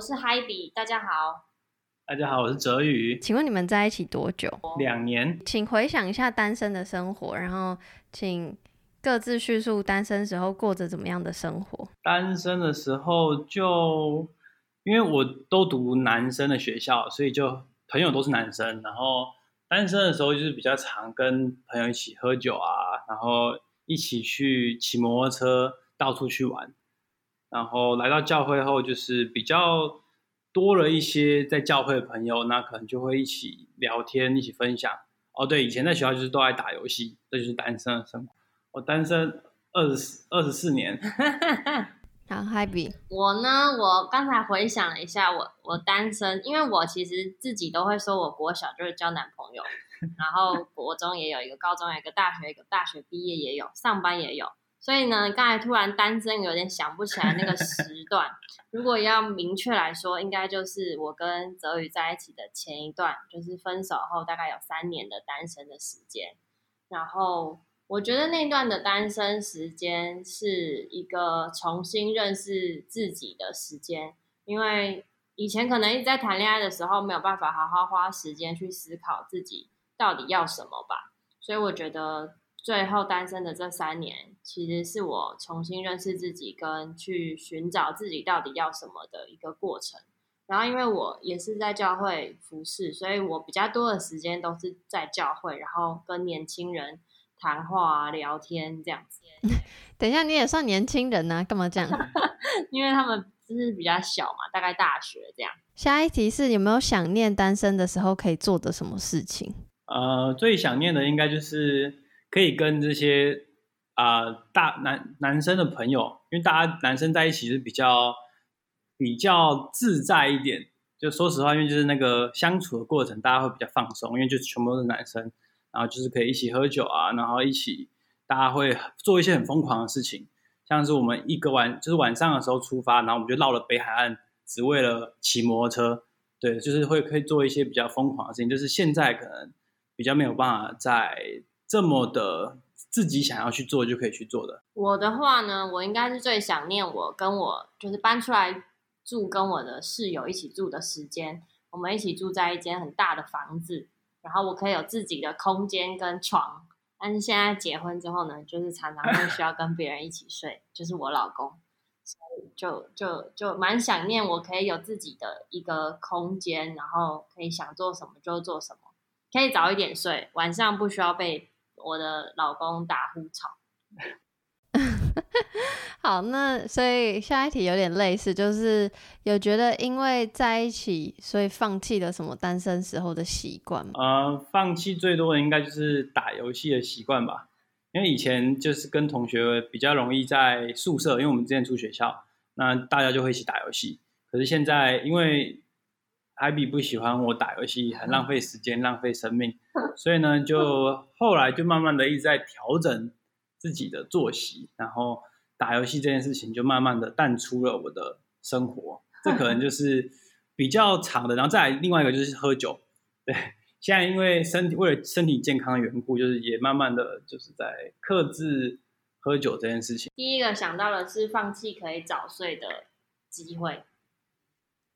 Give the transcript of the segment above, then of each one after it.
我是 Hi 比，大家好。大家好，我是哲宇。请问你们在一起多久？两年。请回想一下单身的生活，然后请各自叙述单身时候过着怎么样的生活。单身的时候就因为我都读男生的学校，所以就朋友都是男生。然后单身的时候就是比较常跟朋友一起喝酒啊，然后一起去骑摩托车到处去玩。然后来到教会后，就是比较多了一些在教会的朋友，那可能就会一起聊天，一起分享。哦，对，以前在学校就是都爱打游戏，这就是单身的生活。我单身二十二十四年。好，Happy。我呢，我刚才回想了一下，我我单身，因为我其实自己都会说，我国小就是交男朋友，然后国中也有一个，高中有一个，大学一个，大学毕业也有，上班也有。所以呢，刚才突然单身，有点想不起来那个时段。如果要明确来说，应该就是我跟泽宇在一起的前一段，就是分手后大概有三年的单身的时间。然后我觉得那段的单身时间是一个重新认识自己的时间，因为以前可能一直在谈恋爱的时候，没有办法好好花时间去思考自己到底要什么吧。所以我觉得。最后单身的这三年，其实是我重新认识自己跟去寻找自己到底要什么的一个过程。然后，因为我也是在教会服侍，所以我比较多的时间都是在教会，然后跟年轻人谈话、啊聊天这样子。等一下，你也算年轻人呢？干嘛这样？因为他们就是比较小嘛，大概大学这样。下一题是有没有想念单身的时候可以做的什么事情？呃，最想念的应该就是。可以跟这些啊大男男生的朋友，因为大家男生在一起是比较比较自在一点。就说实话，因为就是那个相处的过程，大家会比较放松，因为就全部都是男生，然后就是可以一起喝酒啊，然后一起大家会做一些很疯狂的事情，像是我们一个晚就是晚上的时候出发，然后我们就绕了北海岸，只为了骑摩托车。对，就是会可以做一些比较疯狂的事情，就是现在可能比较没有办法在。这么的自己想要去做就可以去做的。我的话呢，我应该是最想念我跟我就是搬出来住，跟我的室友一起住的时间。我们一起住在一间很大的房子，然后我可以有自己的空间跟床。但是现在结婚之后呢，就是常常会需要跟别人一起睡，就是我老公，所以就就就蛮想念我可以有自己的一个空间，然后可以想做什么就做什么，可以早一点睡，晚上不需要被。我的老公打呼吵。好，那所以下一题有点类似，就是有觉得因为在一起，所以放弃了什么单身时候的习惯吗？呃，放弃最多的应该就是打游戏的习惯吧。因为以前就是跟同学比较容易在宿舍，因为我们之前住学校，那大家就会一起打游戏。可是现在因为海比不喜欢我打游戏，很浪费时间、浪费生命，所以呢，就后来就慢慢的一直在调整自己的作息，然后打游戏这件事情就慢慢的淡出了我的生活。这可能就是比较长的，然后再来另外一个就是喝酒。对，现在因为身体为了身体健康的缘故，就是也慢慢的就是在克制喝酒这件事情。第一个想到的是放弃可以早睡的机会，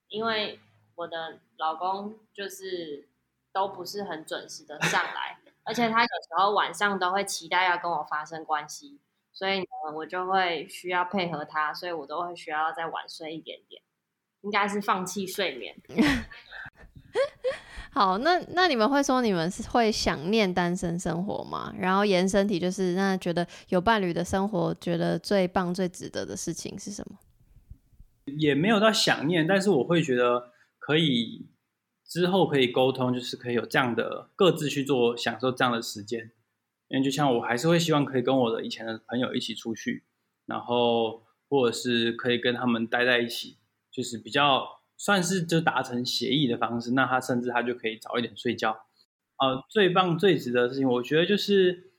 因为。我的老公就是都不是很准时的上来，而且他有时候晚上都会期待要跟我发生关系，所以呢，我就会需要配合他，所以我都会需要再晚睡一点点，应该是放弃睡眠。好，那那你们会说你们是会想念单身生活吗？然后延伸题就是，那觉得有伴侣的生活，觉得最棒、最值得的事情是什么？也没有到想念，但是我会觉得。可以之后可以沟通，就是可以有这样的各自去做享受这样的时间，因为就像我还是会希望可以跟我的以前的朋友一起出去，然后或者是可以跟他们待在一起，就是比较算是就达成协议的方式。那他甚至他就可以早一点睡觉。呃，最棒最值得的事情，我觉得就是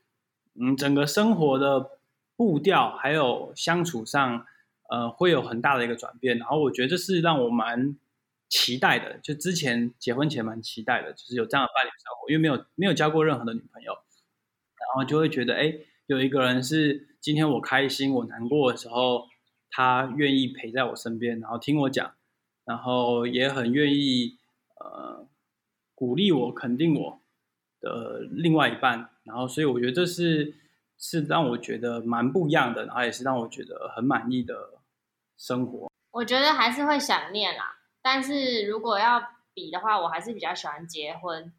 嗯，整个生活的步调还有相处上，呃，会有很大的一个转变。然后我觉得这是让我蛮。期待的，就之前结婚前蛮期待的，就是有这样的伴侣生活，因为没有没有交过任何的女朋友，然后就会觉得，哎，有一个人是今天我开心我难过的时候，他愿意陪在我身边，然后听我讲，然后也很愿意呃鼓励我、肯定我的另外一半，然后所以我觉得这是是让我觉得蛮不一样的，然后也是让我觉得很满意的生活。我觉得还是会想念啦，但是如果要比的话，我还是比较喜欢结婚。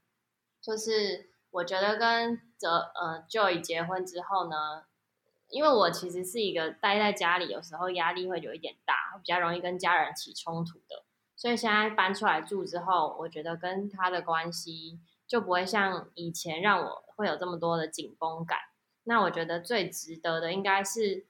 就是我觉得跟泽呃 Joy 结婚之后呢，因为我其实是一个待在家里，有时候压力会有一点大，比较容易跟家人起冲突的。所以现在搬出来住之后，我觉得跟他的关系就不会像以前让我会有这么多的紧绷感。那我觉得最值得的应该是，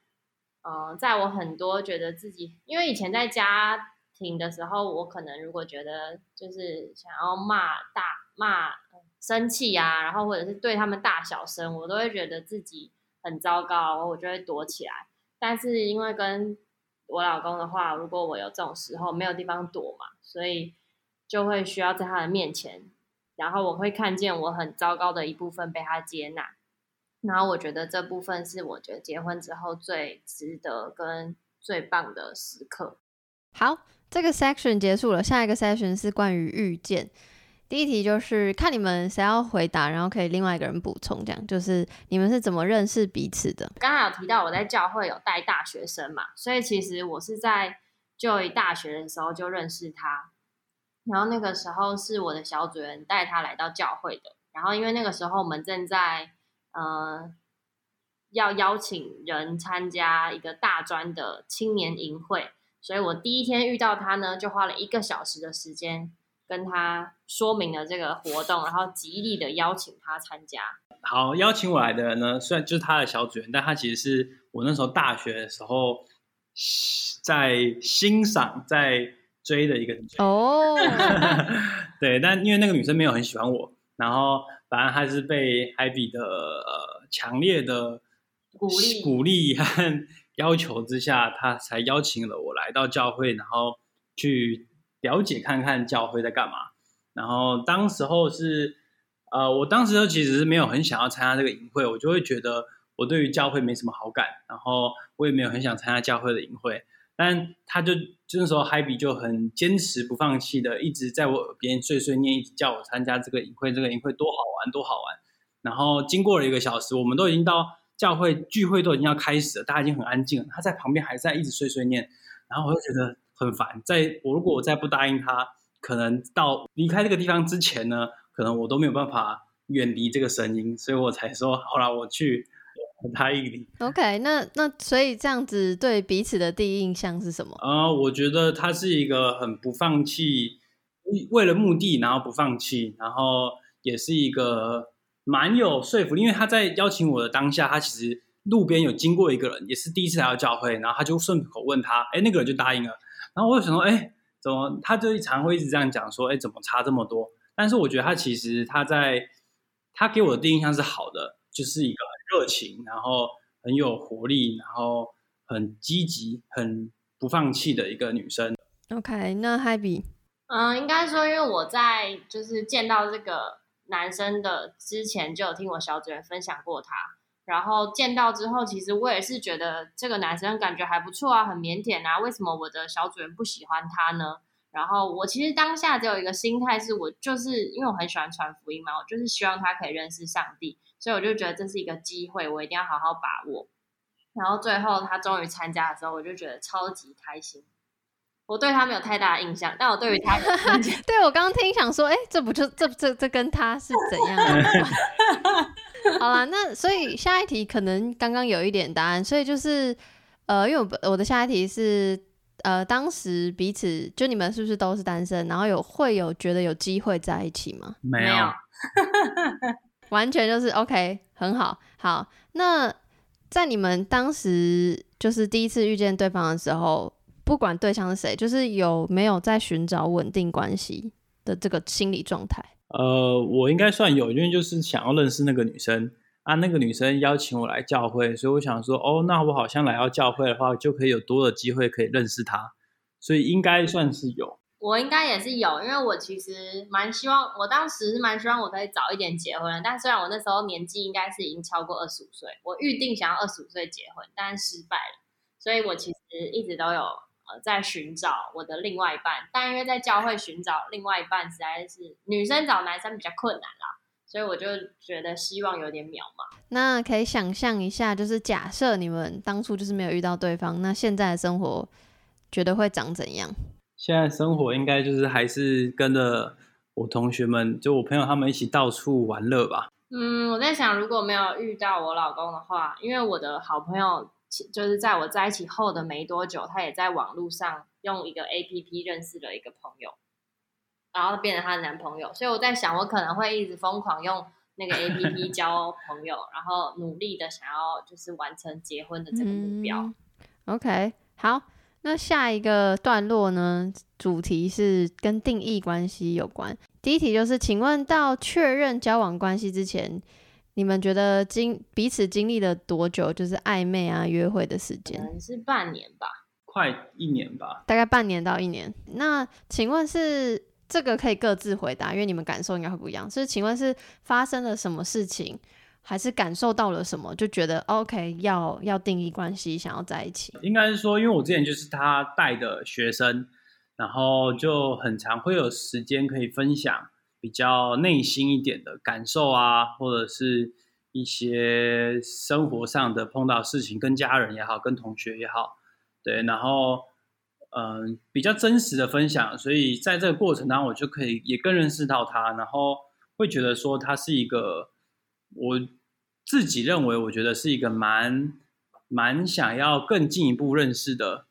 呃，在我很多觉得自己，因为以前在家庭的时候，我可能如果觉得就是想要骂大骂生气啊，然后或者是对他们大小声，我都会觉得自己很糟糕，我就会躲起来。但是因为跟我老公的话，如果我有这种时候没有地方躲嘛，所以就会需要在他的面前，然后我会看见我很糟糕的一部分被他接纳，然后我觉得这部分是我觉得结婚之后最值得跟最棒的时刻。好，这个 section 结束了，下一个 section 是关于遇见。第一题就是看你们谁要回答，然后可以另外一个人补充，这样就是你们是怎么认识彼此的？刚刚有提到我在教会有带大学生嘛，所以其实我是在就一大学的时候就认识他，然后那个时候是我的小主人带他来到教会的，然后因为那个时候我们正在呃要邀请人参加一个大专的青年营会，所以我第一天遇到他呢，就花了一个小时的时间。跟他说明了这个活动，然后极力的邀请他参加。好，邀请我来的人呢，虽然就是他的小主人，但他其实是我那时候大学的时候在欣赏、在追的一个女生。哦，对，但因为那个女生没有很喜欢我，然后反正还是被海比的呃强烈的鼓励、鼓励和要求之下，他才邀请了我来到教会，然后去。了解看看教会在干嘛，然后当时候是，呃，我当时候其实是没有很想要参加这个营会，我就会觉得我对于教会没什么好感，然后我也没有很想参加教会的营会，但他就就那时候海比就很坚持不放弃的，一直在我耳边碎碎念，一直叫我参加这个营会，这个营会多好玩，多好玩。然后经过了一个小时，我们都已经到教会聚会都已经要开始了，大家已经很安静了，他在旁边还在一直碎碎念，然后我就觉得。很烦，在我如果我再不答应他，可能到离开这个地方之前呢，可能我都没有办法远离这个声音，所以我才说好了，我去答应你。OK，那那所以这样子对彼此的第一印象是什么？啊，我觉得他是一个很不放弃，为了目的然后不放弃，然后也是一个蛮有说服力，因为他在邀请我的当下，他其实路边有经过一个人，也是第一次来到教会，然后他就顺口问他，哎，那个人就答应了。然后我就想说，哎，怎么他就一常会一直这样讲说，哎，怎么差这么多？但是我觉得他其实他在他给我的第一印象是好的，就是一个很热情，然后很有活力，然后很积极、很不放弃的一个女生。OK，那 Happy，嗯，应该说，因为我在就是见到这个男生的之前，就有听我小主人分享过他。然后见到之后，其实我也是觉得这个男生感觉还不错啊，很腼腆啊。为什么我的小主人不喜欢他呢？然后我其实当下只有一个心态，是我就是因为我很喜欢传福音嘛，我就是希望他可以认识上帝，所以我就觉得这是一个机会，我一定要好好把握。然后最后他终于参加的时候，我就觉得超级开心。我对他没有太大的印象，但我对于他，对我刚刚听想说，哎，这不就这这这跟他是怎样？好啦，那所以下一题可能刚刚有一点答案，所以就是呃，因为我我的下一题是呃，当时彼此就你们是不是都是单身，然后有会有觉得有机会在一起吗？没有，完全就是 OK，很好。好，那在你们当时就是第一次遇见对方的时候。不管对象是谁，就是有没有在寻找稳定关系的这个心理状态。呃，我应该算有，因为就是想要认识那个女生啊，那个女生邀请我来教会，所以我想说，哦，那我好像来到教会的话，就可以有多的机会可以认识她，所以应该算是有。我应该也是有，因为我其实蛮希望，我当时是蛮希望我可以早一点结婚，但虽然我那时候年纪应该是已经超过二十五岁，我预定想要二十五岁结婚，但失败了，所以我其实一直都有。呃在寻找我的另外一半，但因为在教会寻找另外一半实在是女生找男生比较困难啦，所以我就觉得希望有点渺茫。那可以想象一下，就是假设你们当初就是没有遇到对方，那现在的生活觉得会长怎样？现在生活应该就是还是跟着我同学们，就我朋友他们一起到处玩乐吧。嗯，我在想，如果没有遇到我老公的话，因为我的好朋友其就是在我在一起后的没多久，他也在网络上用一个 A P P 认识了一个朋友，然后变成她的男朋友，所以我在想，我可能会一直疯狂用那个 A P P 交朋友，然后努力的想要就是完成结婚的这个目标。嗯 OK，好，那下一个段落呢，主题是跟定义关系有关。第一题就是，请问到确认交往关系之前，你们觉得经彼此经历了多久？就是暧昧啊、约会的时可间，能是半年吧。快一年吧，大概半年到一年。那请问是这个可以各自回答，因为你们感受应该会不一样。是请问是发生了什么事情，还是感受到了什么，就觉得 OK 要要定义关系，想要在一起？应该是说，因为我之前就是他带的学生，然后就很常会有时间可以分享比较内心一点的感受啊，或者是一些生活上的碰到事情，跟家人也好，跟同学也好，对，然后嗯、比较真实的分享，所以在这个过程当中，我就可以也更认识到他，然后会觉得说他是一个我自己认为，我觉得是一个蛮蛮想要更进一步认识的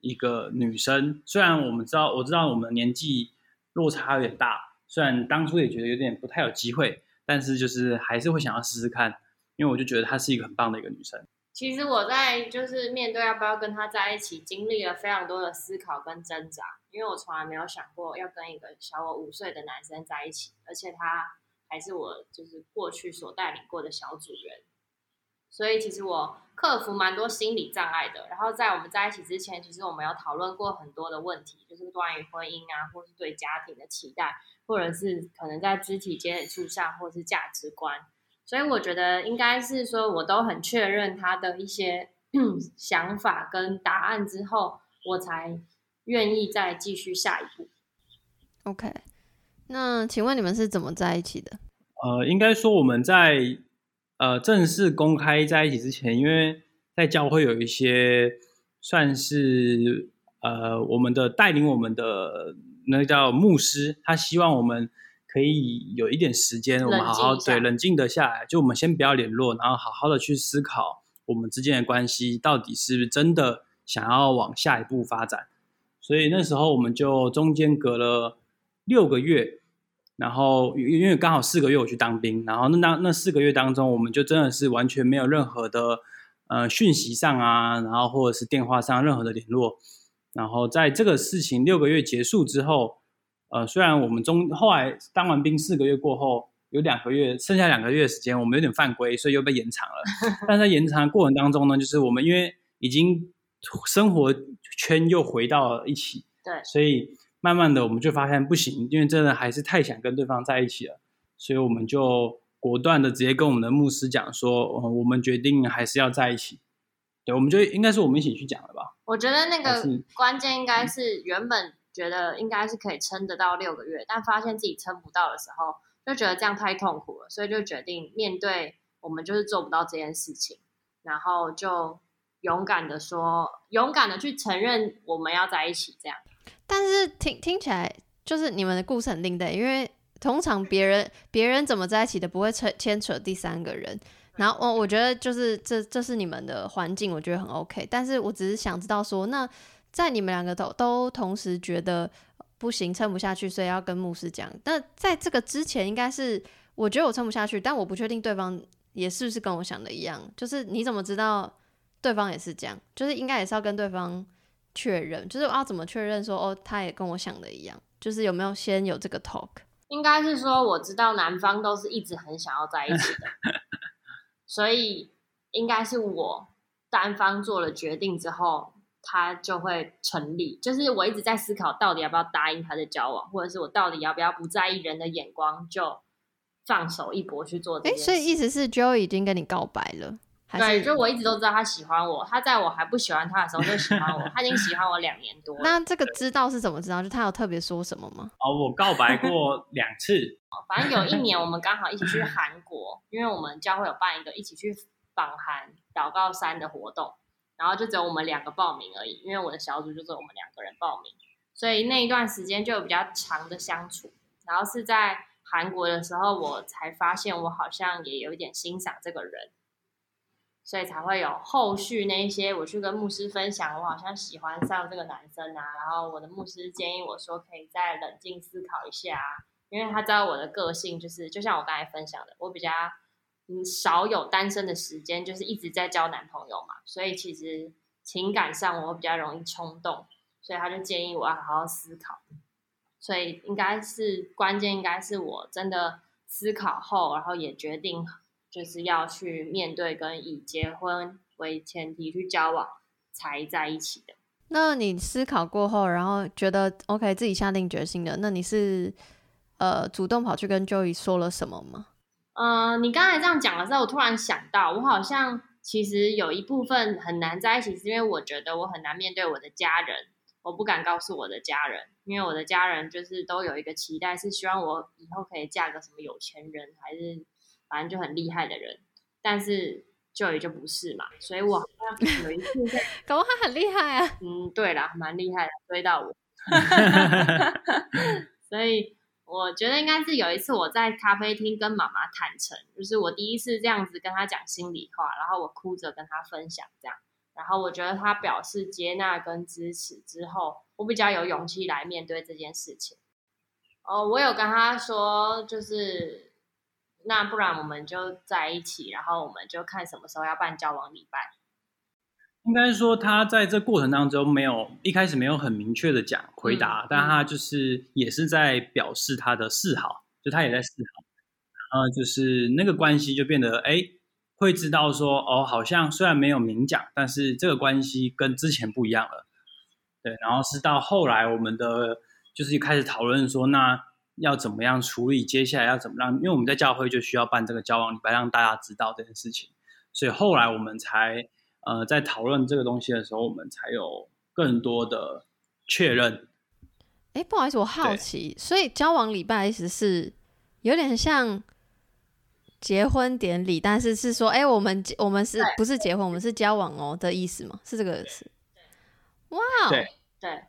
一个女生。虽然我们知道，我知道我们年纪落差有点大，虽然当初也觉得有点不太有机会，但是就是还是会想要试试看，因为我就觉得她是一个很棒的一个女生。其实我在就是面对要不要跟她在一起，经历了非常多的思考跟挣扎，因为我从来没有想过要跟一个小我五岁的男生在一起，而且他还是我就是过去所带领过的小主人，所以其实我克服蛮多心理障碍的。然后在我们在一起之前，其实我们有讨论过很多的问题，就是关于婚姻啊，或是对家庭的期待，或者是可能在肢体接触上，或是价值观。所以我觉得应该是说，我都很确认他的一些 想法跟答案之后，我才愿意再继续下一步。OK，那请问你们是怎么在一起的？呃，应该说我们在呃正式公开在一起之前，因为在教会有一些算是呃我们的带领我们的那个叫牧师，他希望我们可以有一点时间，我们好好对冷静的下来，就我们先不要联络，然后好好的去思考我们之间的关系到底是不是真的想要往下一步发展。所以那时候我们就中间隔了六个月，然后因因为刚好四个月我去当兵，然后那那那四个月当中，我们就真的是完全没有任何的呃讯息上啊，然后或者是电话上任何的联络。然后在这个事情六个月结束之后，呃，虽然我们中后来当完兵四个月过后，有两个月剩下两个月的时间，我们有点犯规，所以又被延长了。但在延长的过程当中呢，就是我们因为已经生活圈又回到了一起，对所以慢慢的我们就发现不行，因为真的还是太想跟对方在一起了，所以我们就果断的直接跟我们的牧师讲说，呃、我们决定还是要在一起。对，我们就应该是我们一起去讲了吧？我觉得那个关键应该是原本觉得应该是可以撑得到六个月，但发现自己撑不到的时候，就觉得这样太痛苦了，所以就决定面对我们就是做不到这件事情，然后就勇敢的说，勇敢的去承认我们要在一起，这样。但是听听起来就是你们的故事很另类，因为通常别人别人怎么在一起的不会牵牵扯第三个人。然后我我觉得就是这这是你们的环境，我觉得很 OK。但是我只是想知道说，那在你们两个都都同时觉得不行，撑不下去，所以要跟牧师讲。那在这个之前，应该是我觉得我撑不下去，但我不确定对方也是不是跟我想的一样。就是你怎么知道对方也是这样？就是应该也是要跟对方确认，就是我要怎么确认说哦，他也跟我想的一样？就是有没有先有这个 talk？应该是说，我知道男方都是一直很想要在一起的，所以应该是我单方做了决定之后，他就会成立。就是我一直在思考，到底要不要答应他的交往，或者是我到底要不要不在意人的眼光，就放手一搏去做这哎。所以意思是 Joe 已经跟你告白了，还对，是就我一直都知道他喜欢我，他在我还不喜欢他的时候就喜欢我，他已经喜欢我两年多了。那这个知道是怎么知道？就他有特别说什么吗？哦，我告白过两次，反正有一年我们刚好一起去韩国，因为我们教会有办一个一起去访韩祷告山的活动，然后就只有我们两个报名而已，因为我的小组就只有我们两个人报名，所以那一段时间就有比较长的相处。然后是在韩国的时候，我才发现我好像也有一点欣赏这个人，所以才会有后续那一些我去跟牧师分享，我好像喜欢上这个男生啊，然后我的牧师建议我说可以再冷静思考一下，因为他知道我的个性就是，就像我刚才分享的，我比较嗯少有单身的时间，就是一直在交男朋友嘛，所以其实情感上我比较容易冲动，所以他就建议我要好好思考。所以应该是关键，应该是我真的思考后，然后也决定就是要去面对跟以结婚为前提去交往才在一起的。那你思考过后，然后觉得 OK 自己下定决心的，那你是呃主动跑去跟 Joey 说了什么吗？嗯，你刚才这样讲的时候，我突然想到，我好像其实有一部分很难在一起，是因为我觉得我很难面对我的家人，我不敢告诉我的家人，因为我的家人就是都有一个期待，是希望我以后可以嫁个什么有钱人，还是反正就很厉害的人，但是 Joey 就不是嘛，所以我好像 有一次在，搞不好他很厉害啊！嗯，对啦，蛮厉害的，追到我，所以我觉得应该是有一次我在咖啡厅跟妈妈坦诚，就是我第一次这样子跟她讲心里话，然后我哭着跟她分享这样，然后我觉得她表示接纳跟支持之后，我比较有勇气来面对这件事情。哦，我有跟他说，就是那不然我们就在一起，然后我们就看什么时候要办交往礼拜。应该说他在这过程当中没有一开始没有很明确的讲回答，嗯但他就是也是在表示他的示好，就他也在示好，然后就是那个关系就变得哎，会知道说哦，好像虽然没有明讲，但是这个关系跟之前不一样了，对，然后是到后来我们的就是开始讨论说那要怎么样处理，接下来要怎么让，因为我们在教会就需要办这个交往礼拜，让大家知道这件事情，所以后来我们才。呃，在讨论这个东西的时候，我们才有更多的确认。哎，不好意思，我好奇，所以交往礼拜意思是有点像结婚典礼，但是是说，哎，我们我们是不是结婚？我们是交往哦的意思吗？是这个意思？哇，对对对，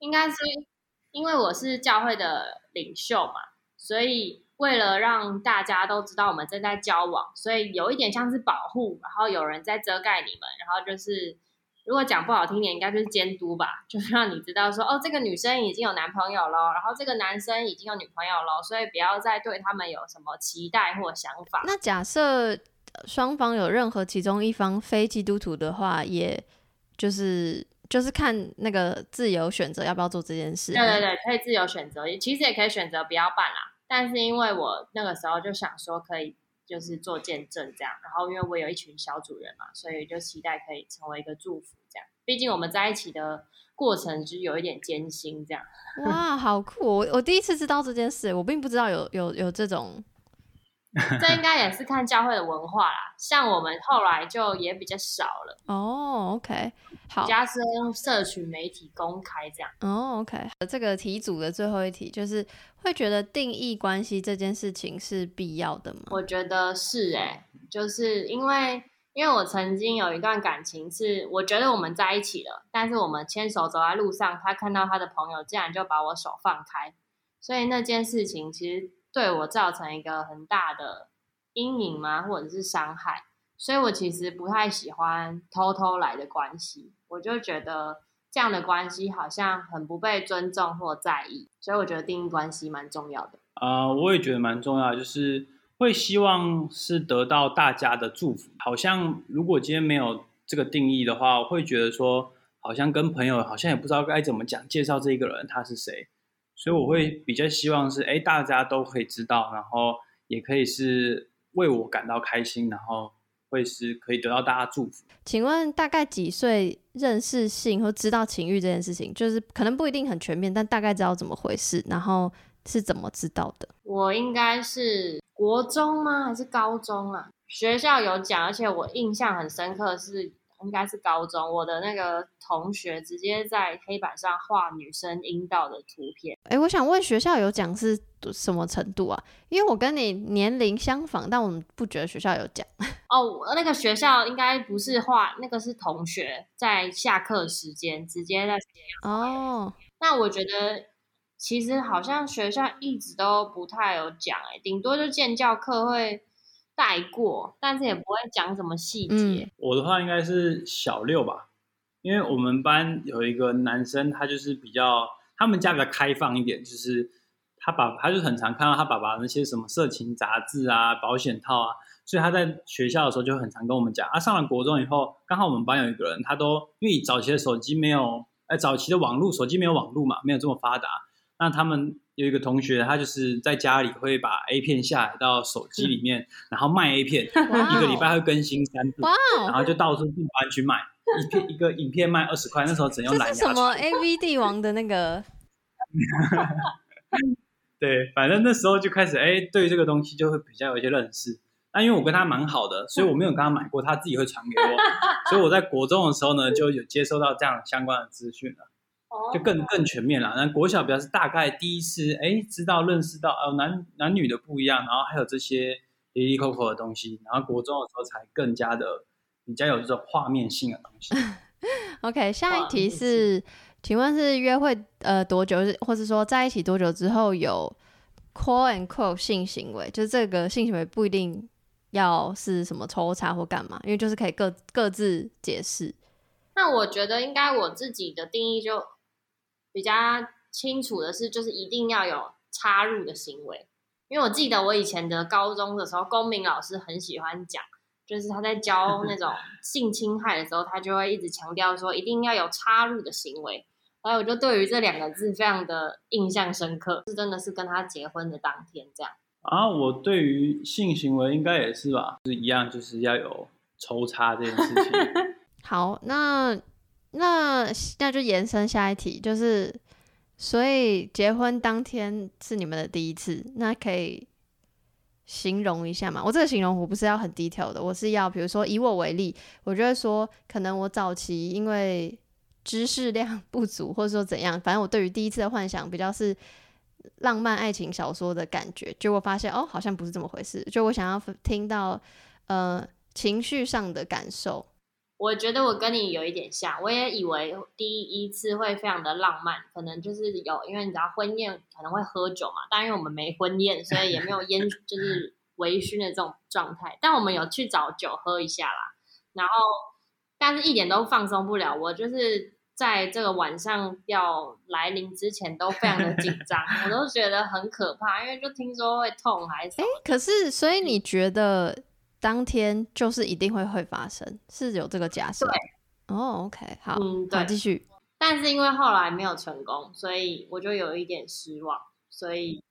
应该是因为我是教会的领袖嘛，所以为了让大家都知道我们正在交往，所以有一点像是保护，然后有人在遮盖你们，然后就是如果讲不好听点，应该就是监督吧，就是让你知道说，哦，这个女生已经有男朋友了，然后这个男生已经有女朋友了，所以不要再对他们有什么期待或想法。那假设双方有任何其中一方非基督徒的话，也就是就是看那个自由选择要不要做这件事。对对对，可以自由选择，其实也可以选择不要办啦。但是因为我那个时候就想说可以就是做见证这样，然后因为我有一群小主人嘛，所以就期待可以成为一个祝福这样。毕竟我们在一起的过程就是有一点艰辛这样。哇，好酷哦！我我第一次知道这件事，我并不知道有有有这种。这应该也是看教会的文化啦，像我们后来就也比较少了，哦，OK，好，加是用社群媒体公开这样。哦，OK，这个题组的最后一题就是会觉得定义关系这件事情是必要的吗？我觉得是哎、就是因为因为我曾经有一段感情是，我觉得我们在一起了，但是我们牵手走在路上，他看到他的朋友，竟然就把我手放开，所以那件事情其实对我造成一个很大的阴影吗，或者是伤害，所以我其实不太喜欢偷偷来的关系，我就觉得这样的关系好像很不被尊重或在意，所以我觉得定义关系蛮重要的。呃，我也觉得蛮重要，就是会希望是得到大家的祝福。好像如果今天没有这个定义的话，我会觉得说，好像跟朋友好像也不知道该怎么讲介绍这个人他是谁，所以我会比较希望是，哎，大家都可以知道，然后也可以是为我感到开心，然后会是可以得到大家祝福。请问大概几岁认识性或知道情欲这件事情，就是可能不一定很全面，但大概知道怎么回事，然后是怎么知道的？我应该是国中吗？还是高中啊？学校有讲，而且我印象很深刻是。应该是高中，我的那个同学直接在黑板上画女生阴道的图片。哎，我想问学校有讲是什么程度啊？因为我跟你年龄相仿，但我们不觉得学校有讲。哦，那个学校应该不是画，那个是同学在下课时间直接在哦。那我觉得其实好像学校一直都不太有讲，哎，顶多就建教课会。带过，但是也不会讲什么细节。我的话应该是小六吧，因为我们班有一个男生，他就是比较，他们家比较开放一点，就是他爸，他就很常看到他爸爸那些什么色情杂志啊、保险套啊，所以他在学校的时候就很常跟我们讲。啊，上了国中以后，刚好我们班有一个人，他都因为早期的手机没有，哎，早期的网络手机没有网络嘛，没有这么发达，那他们。有一个同学，他就是在家里会把 A 片下载到手机里面，然后卖 A 片，一个礼拜会更新三次，然后就到处进班去卖，一片一个影片卖二十块，那时候只用蓝牙。什么 AV 帝王的那个？对，反正那时候就开始哎，对这个东西就会比较有一些认识。那因为我跟他蛮好的，所以我没有跟他买过，他自己会传给我，所以我在国中的时候呢，就有接收到这样相关的资讯了。就更更全面了。那国小表示大概第一次，哎，知道认识到哦，男男女的不一样，然后还有这些离离扣扣的东西。然后国中的时候才更加的比较有这种画面性的东西。OK，下一题是，请问是约会呃多久，或是说在一起多久之后有 quote and quote 性行为？就是这个性行为不一定要是什么抽查或干嘛，因为就是可以各各自解释。那我觉得应该我自己的定义就。比较清楚的是，就是一定要有插入的行为，因为我记得我以前的高中的时候，公民老师很喜欢讲，就是他在教 那种性侵害的时候，他就会一直强调说一定要有插入的行为，然后我就对于这两个字非常的印象深刻，是真的是跟他结婚的当天这样啊。我对于性行为应该也是吧，是一样，就是要有抽插这件事情。好，那。那那就延伸下一题，就是所以结婚当天是你们的第一次，那可以形容一下吗？我这个形容我不是要很低调的，我是要比如说以我为例，我就会说可能我早期因为知识量 不足，或者说怎样，反正我对于第一次的幻想比较是浪漫爱情小说的感觉，结果发现哦好像不是这么回事，就我想要听到呃情绪上的感受。我觉得我跟你有一点像，我也以为第一次会非常的浪漫，可能就是有，因为你知道婚宴可能会喝酒嘛，但因为我们没婚宴，所以也没有 烟，就是微醺的这种状态。但我们有去找酒喝一下啦，然后但是一点都放松不了。我就是在这个晚上要来临之前都非常的紧张，我都觉得很可怕，因为就听说会痛还是？哎，可是所以你觉得？当天就是一定会会发生，是有这个假设。对，哦，OK，好，嗯，对，继续。但是因为后来没有成功，所以我就有一点失望。所以，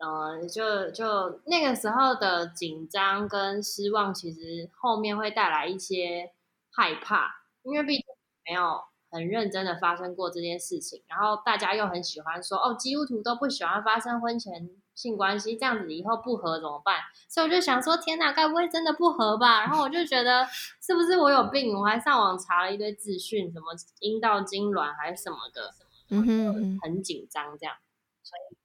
呃，就就那个时候的紧张跟失望，其实后面会带来一些害怕，因为毕竟没有很认真的发生过这件事情。然后大家又很喜欢说，哦，基督徒都不喜欢发生婚前。性关系这样子以后不合怎么办？所以我就想说，天哪，该不会真的不合吧？然后我就觉得是不是我有病？我还上网查了一堆资讯，什么阴道痉挛还是什么的，嗯哼，很紧张这样。所以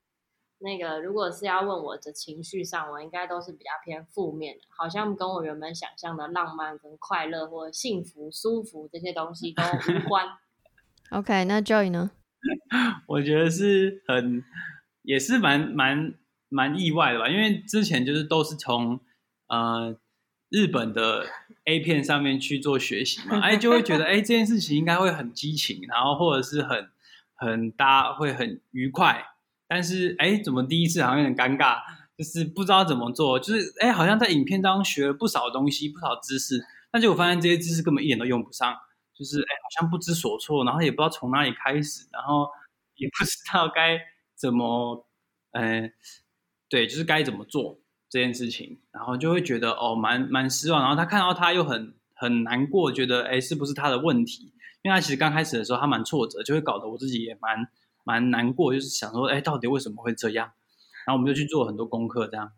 那个如果是要问我的情绪上，我应该都是比较偏负面的，好像跟我原本想象的浪漫、跟快乐或幸福、舒服这些东西都无关。OK，那 Joy 呢？我觉得是很。也是蛮蛮蛮意外的吧，因为之前就是都是从呃日本的 A 片上面去做学习嘛，哎就会觉得哎这件事情应该会很激情，然后或者是很很搭会很愉快，但是哎怎么第一次好像有点尴尬，就是不知道怎么做，就是哎好像在影片当中学了不少东西不少知识，但结果发现这些知识根本一点都用不上，就是哎好像不知所措，然后也不知道从哪里开始，然后也不知道该。怎么，嗯，对，就是该怎么做这件事情，然后就会觉得哦，蛮蛮失望。然后他看到他又很很难过，觉得哎，是不是他的问题？因为他其实刚开始的时候他蛮挫折，就会搞得我自己也蛮蛮难过，就是想说，哎，到底为什么会这样？然后我们就去做很多功课，这样。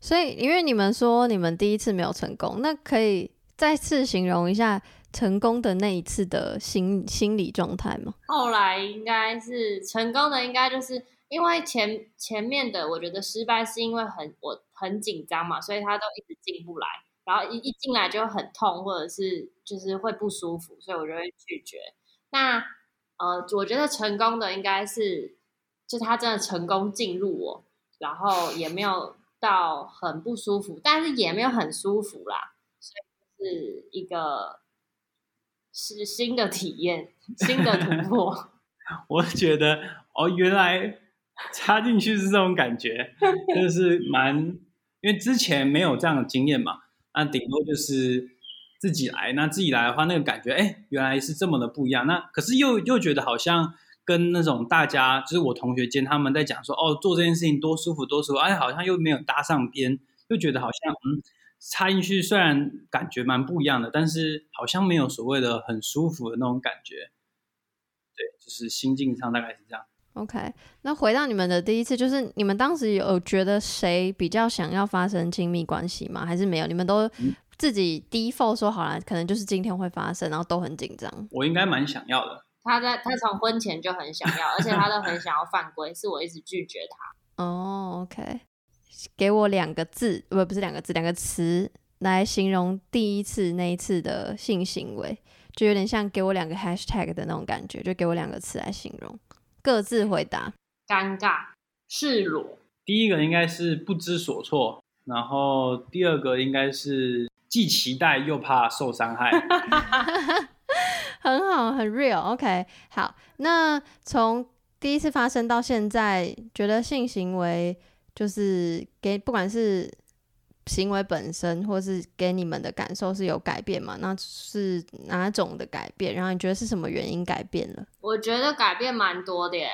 所以因为你们说你们第一次没有成功，那可以再次形容一下成功的那一次的心心理状态吗？后来应该是成功的，应该就是因为前前面的我觉得失败是因为很我很紧张嘛，所以他都一直进不来，然后一一进来就很痛，或者是就是会不舒服，所以我就会拒绝。那呃，我觉得成功的应该是，就他真的成功进入我，然后也没有到很不舒服，但是也没有很舒服啦，所以是一个是新的体验，新的突破。我觉得哦，原来 插进去是这种感觉，就是蛮，因为之前没有这样的经验嘛，那顶多就是自己来，那自己来的话，那个感觉，哎，原来是这么的不一样。那可是又又觉得好像跟那种大家，就是我同学间他们在讲说，哦，做这件事情多舒服多舒服，哎，好像又没有搭上边，又觉得好像嗯，插进去虽然感觉蛮不一样的，但是好像没有所谓的很舒服的那种感觉。对，就是心境上大概是这样。OK，那回到你们的第一次，就是你们当时有觉得谁比较想要发生亲密关系吗？还是没有？你们都嗯自己 default 说好了，可能就是今天会发生，然后都很紧张。我应该蛮想要的。他在他从婚前就很想要，而且他都很想要犯规，是我一直拒绝他。哦，OK，给我两个字，不不是两个字，两个词来形容第一次那一次的性行为，就有点像给我两个 hashtag 的那种感觉，就给我两个词来形容，各自回答。尴尬、赤裸，第一个应该是不知所措，然后第二个应该是既期待又怕受伤害。很好，很 real。OK，好，那从第一次发生到现在，觉得性行为就是给不管是行为本身，或是给你们的感受是有改变吗？那是哪种的改变？然后你觉得是什么原因改变了？我觉得改变蛮多的耶，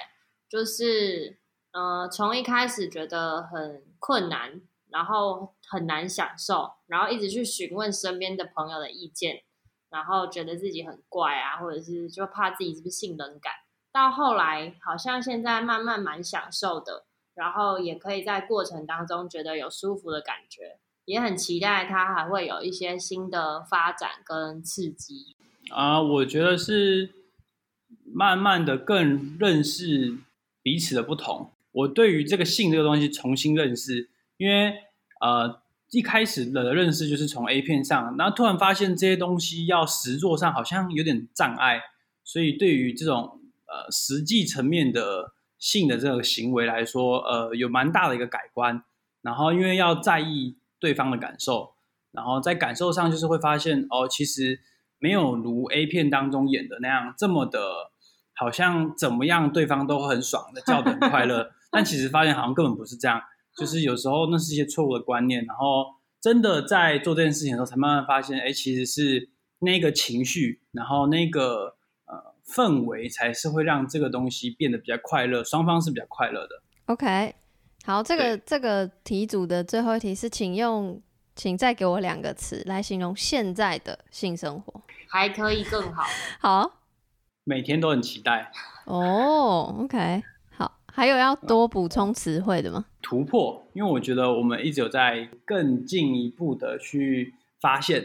就是呃，从一开始觉得很困难，然后很难享受，然后一直去询问身边的朋友的意见，然后觉得自己很怪啊，或者是就怕自己是不是性冷感，到后来好像现在慢慢蛮享受的，然后也可以在过程当中觉得有舒服的感觉，也很期待它还会有一些新的发展跟刺激。啊，我觉得是慢慢的更认识彼此的不同。我对于这个性这个东西重新认识，因为呃一开始的认识就是从 A 片上，然后突然发现这些东西要实做上好像有点障碍，所以对于这种呃实际层面的性的这个行为来说，呃有蛮大的一个改观。然后因为要在意对方的感受，然后在感受上就是会发现哦，其实没有如 A 片当中演的那样这么的，好像怎么样对方都很爽的，叫的很快乐。但其实发现好像根本不是这样，就是有时候那是一些错误的观念，然后真的在做这件事情的时候，才慢慢发现，哎，其实是那个情绪，然后那个呃氛围，才是会让这个东西变得比较快乐，双方是比较快乐的。OK，好，这个这个题组的最后一题是，请用，请再给我两个词来形容现在的性生活。还可以更好，好，每天都很期待哦，OK，好，还有要多补充词汇的吗？突破，因为我觉得我们一直有在更进一步的去发现，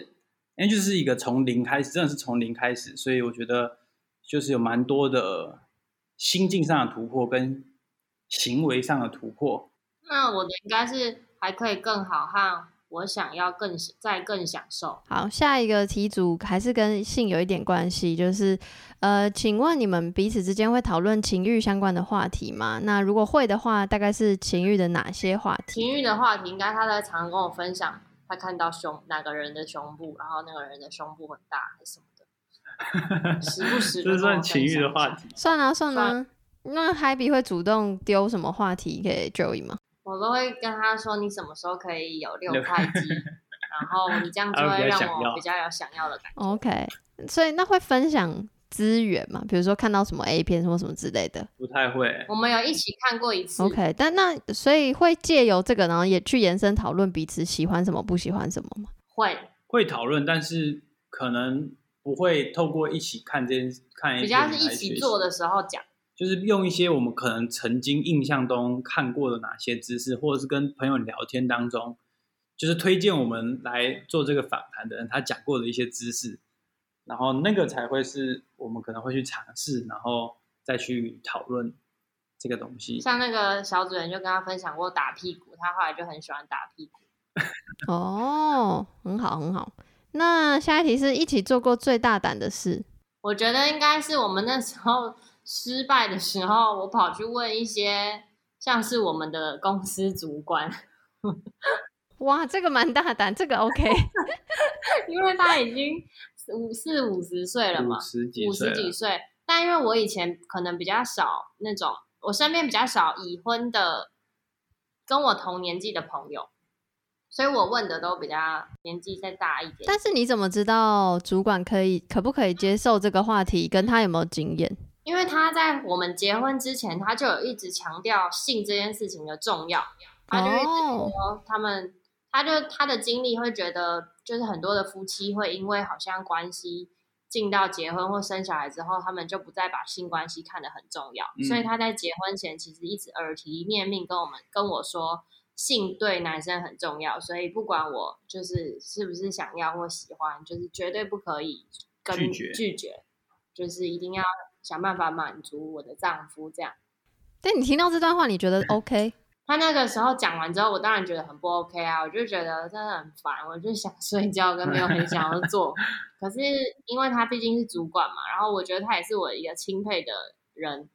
因为就是一个从零开始，真的是从零开始，所以我觉得就是有蛮多的心境上的突破跟行为上的突破。那我的应该是还可以更好，哈我想要更再更享受。好，下一个题组还是跟性有一点关系，就是呃，请问你们彼此之间会讨论情欲相关的话题吗？那如果会的话，大概是情欲的哪些话题？情欲的话题，应该他在常跟我分享，他看到胸哪个人的胸部，然后那个人的胸部很大还是什么的，时不时就 跟我这算情欲的话题。算啊算啊，那 Happy 会主动丢什么话题给 Joey 吗？我都会跟他说，你什么时候可以有六块肌，然后你这样就他会会让我比较有想要的感觉。OK，所以那会分享资源嘛？比如说看到什么 A 片或什么之类的。不太会，我们有一起看过一次 OK，但那所以会借由这个，然后也去延伸讨论彼此喜欢什么、不喜欢什么吗？会会讨论，但是可能不会透过一起看这件看比较是一起做的时候讲。就是用一些我们可能曾经印象中看过的哪些知识，或者是跟朋友聊天当中就是推荐我们来做这个访谈的人，他讲过的一些知识，然后那个才会是我们可能会去尝试，然后再去讨论这个东西。像那个小主人就跟他分享过打屁股，他后来就很喜欢打屁股。哦，很好很好。那下一题是一起做过最大胆的事。我觉得应该是我们那时候失败的时候，我跑去问一些像是我们的公司主管，哇，这个蛮大胆，这个 OK。因为他已经五四五十岁了嘛，五十几五岁了，十几岁。但因为我以前可能比较少那种，我身边比较少已婚的跟我同年纪的朋友，所以我问的都比较年纪再大一点。但是你怎么知道主管可以可不可以接受这个话题，跟他有没有经验？因为他在我们结婚之前，他就有一直强调性这件事情的重要，他就一直哦说他们，他就他的经历会觉得，就是很多的夫妻会因为好像关系进到结婚或生小孩之后，他们就不再把性关系看得很重要，嗯所以他在结婚前其实一直耳提面命跟我们跟我说，性对男生很重要，所以不管我就是是不是想要或喜欢，就是绝对不可以跟拒绝拒绝，就是一定要想办法满足我的丈夫这样。但你听到这段话，你觉得 OK？他那个时候讲完之后，我当然觉得很不 OK 啊，我就觉得真的很烦，我就想睡觉，跟没有很想要做。可是因为他毕竟是主管嘛，然后我觉得他也是我一个钦佩的人，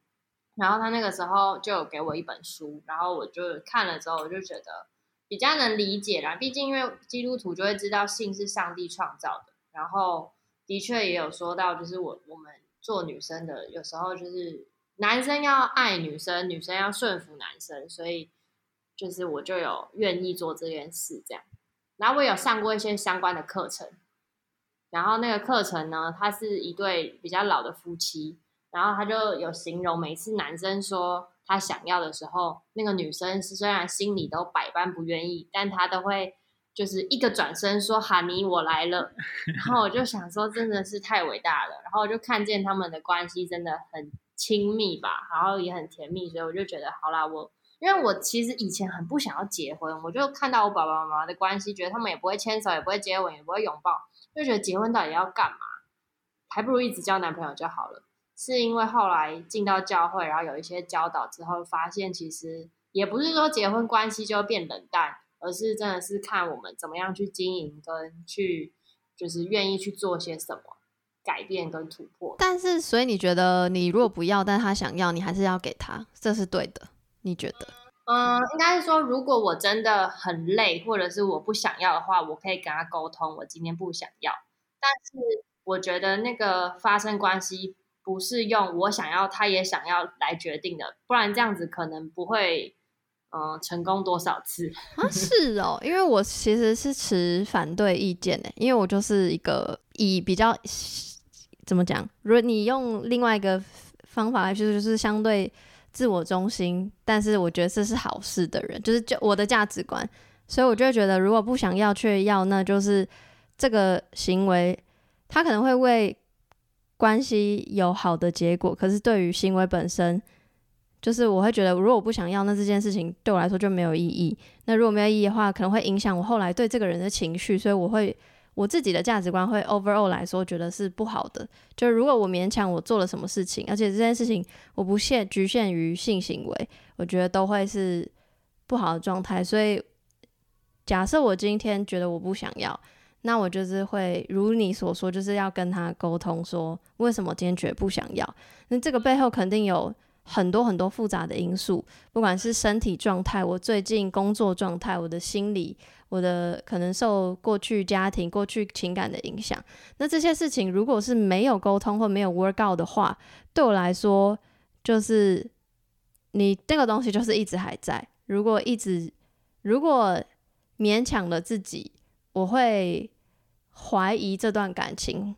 然后他那个时候就有给我一本书，然后我就看了之后，我就觉得比较能理解啦。毕竟因为基督徒就会知道性是上帝创造的，然后的确也有说到，就是我我们做女生的，有时候就是男生要爱女生，女生要顺服男生，所以就是我就有愿意做这件事这样。然后我有上过一些相关的课程，然后那个课程呢，它是一对比较老的夫妻，然后他就有形容每次男生说他想要的时候，那个女生是虽然心里都百般不愿意，但她都会就是一个转身说“哈尼，我来了”，然后我就想说真的是太伟大了，然后我就看见他们的关系真的很亲密吧，然后也很甜蜜，所以我就觉得好啦，我因为我其实以前很不想要结婚，我就看到我爸爸妈妈的关系，觉得他们也不会牵手，也不会接吻，也不会拥抱，就觉得结婚到底要干嘛？还不如一直交男朋友就好了。是因为后来进到教会，然后有一些教导之后，发现其实也不是说结婚关系就会变冷淡，而是真的是看我们怎么样去经营，跟去就是愿意去做些什么改变跟突破。但是，所以你觉得你如果不要，但他想要，你还是要给他，这是对的？你觉得？嗯，应该是说，如果我真的很累，或者是我不想要的话，我可以跟他沟通，我今天不想要。但是我觉得那个发生关系不是用我想要，他也想要来决定的，不然这样子可能不会，嗯、成功多少次。啊，是哦，因为我其实是持反对意见的，因为我就是一个以比较怎么讲，如果你用另外一个方法来说，就是相对自我中心，但是我觉得这是好事的人，就是就我的价值观，所以我就会觉得，如果不想要却要，那就是这个行为，他可能会为关系有好的结果，可是对于行为本身。就是我会觉得，如果我不想要，那这件事情对我来说就没有意义。那如果没有意义的话，可能会影响我后来对这个人的情绪，所以我会我自己的价值观会 overall 来说觉得是不好的。就如果我勉强我做了什么事情，而且这件事情我不限局限于性行为，我觉得都会是不好的状态。所以假设我今天觉得我不想要，那我就是会如你所说，就是要跟他沟通说为什么坚决不想要。那这个背后肯定有很多很多复杂的因素，不管是身体状态，我最近工作状态，我的心理，我的可能受过去家庭、过去情感的影响。那这些事情如果是没有沟通或没有 work out 的话，对我来说，就是你那个东西就是一直还在。如果一直如果勉强了自己，我会怀疑这段感情，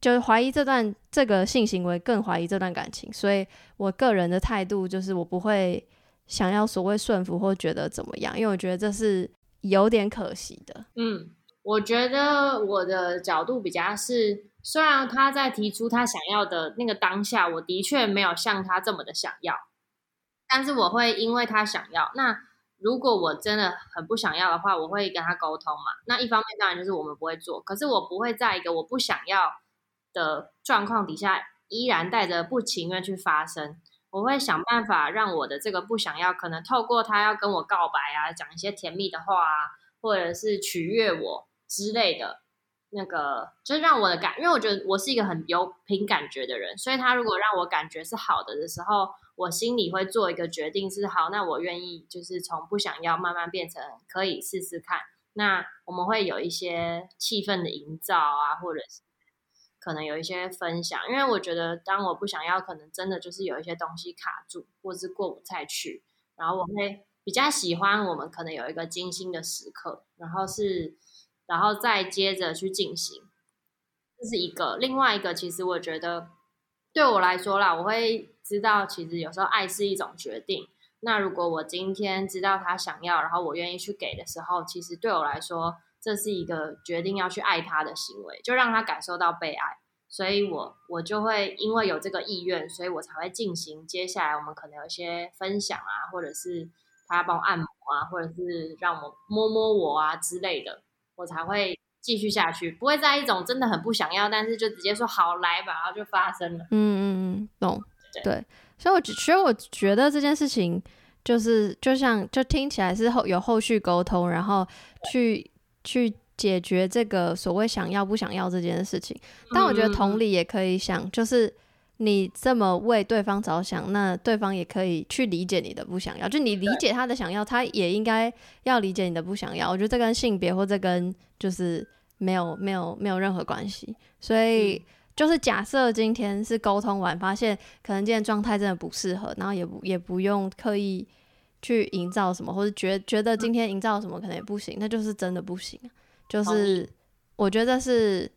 就是怀疑这段这个性行为，更怀疑这段感情。所以我个人的态度就是，我不会想要所谓顺服或觉得怎么样，因为我觉得这是有点可惜的。嗯，我觉得我的角度比较是，虽然他在提出他想要的那个当下，我的确没有像他这么的想要，但是我会因为他想要，那如果我真的很不想要的话，我会跟他沟通嘛。那一方面当然就是我们不会做，可是我不会在一个我不想要的状况底下，依然带着不情愿去发生。我会想办法让我的这个不想要，可能透过他要跟我告白啊，讲一些甜蜜的话啊，或者是取悦我之类的，那个就是让我的感，因为我觉得我是一个很有凭感觉的人，所以他如果让我感觉是好的的时候，我心里会做一个决定是好，那我愿意就是从不想要慢慢变成可以试试看。那我们会有一些气氛的营造啊，或者是。可能有一些分享，因为我觉得当我不想要，可能真的就是有一些东西卡住，或是过不太去。然后我会比较喜欢我们可能有一个精心的时刻，然后是，然后再接着去进行。这是一个，另外一个，其实我觉得对我来说啦，我会知道，其实有时候爱是一种决定。那如果我今天知道他想要，然后我愿意去给的时候，其实对我来说。这是一个决定要去爱他的行为，就让他感受到被爱，所以我我就会因为有这个意愿，所以我才会进行接下来我们可能有一些分享啊，或者是他帮我按摩啊，或者是让我摸摸我啊之类的，我才会继续下去，不会在一种真的很不想要，但是就直接说好来吧，然后就发生了。嗯嗯嗯，懂。对，所以我所以我觉得这件事情就是就像就听起来是后有后续沟通，然后去。去解决这个所谓想要不想要这件事情，但我觉得同理也可以想，就是你这么为对方着想，那对方也可以去理解你的不想要，就你理解他的想要，他也应该要理解你的不想要。我觉得这跟性别或者跟就是没有没有没有任何关系。所以就是假设今天是沟通完，发现可能今天状态真的不适合，然后也不也不用刻意。去营造什么，或者觉觉得今天营造什么可能也不行，那就是真的不行。就是我觉得是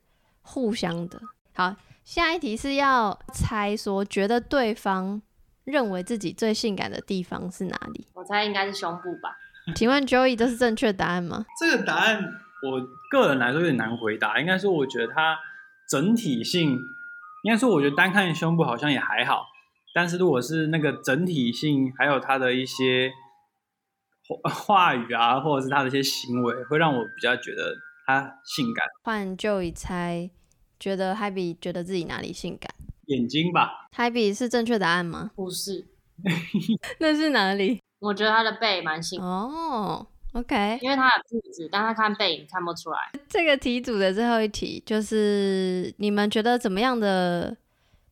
互相的。好，下一题是要猜说，觉得对方认为自己最性感的地方是哪里？我猜应该是胸部吧。请问 Joey 这是正确答案吗？这个答案我个人来说有点难回答。应该说，我觉得它整体性，应该说我觉得单看胸部好像也还好。但是如果是那个整体性，还有他的一些话语啊，或者是他的一些行为，会让我比较觉得他性感。换就一猜，觉得 Happy 觉得自己哪里性感？眼睛吧。Happy 是正确答案吗？不是。那是哪里？我觉得他的背蛮性哦。OK，因为他有肚子，但他看背影看不出来。这个题组的最后一题就是，你们觉得怎么样的？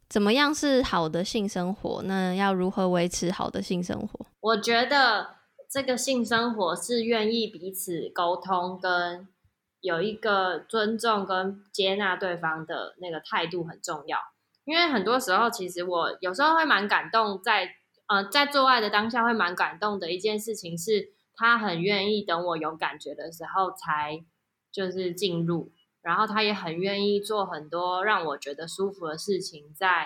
怎么样是好的性生活？那要如何维持好的性生活？我觉得这个性生活是愿意彼此沟通，跟有一个尊重跟接纳对方的那个态度很重要。因为很多时候，其实我有时候会蛮感动，在呃在做爱的当下会蛮感动的一件事情是，他很愿意等我有感觉的时候才就是进入。然后他也很愿意做很多让我觉得舒服的事情，再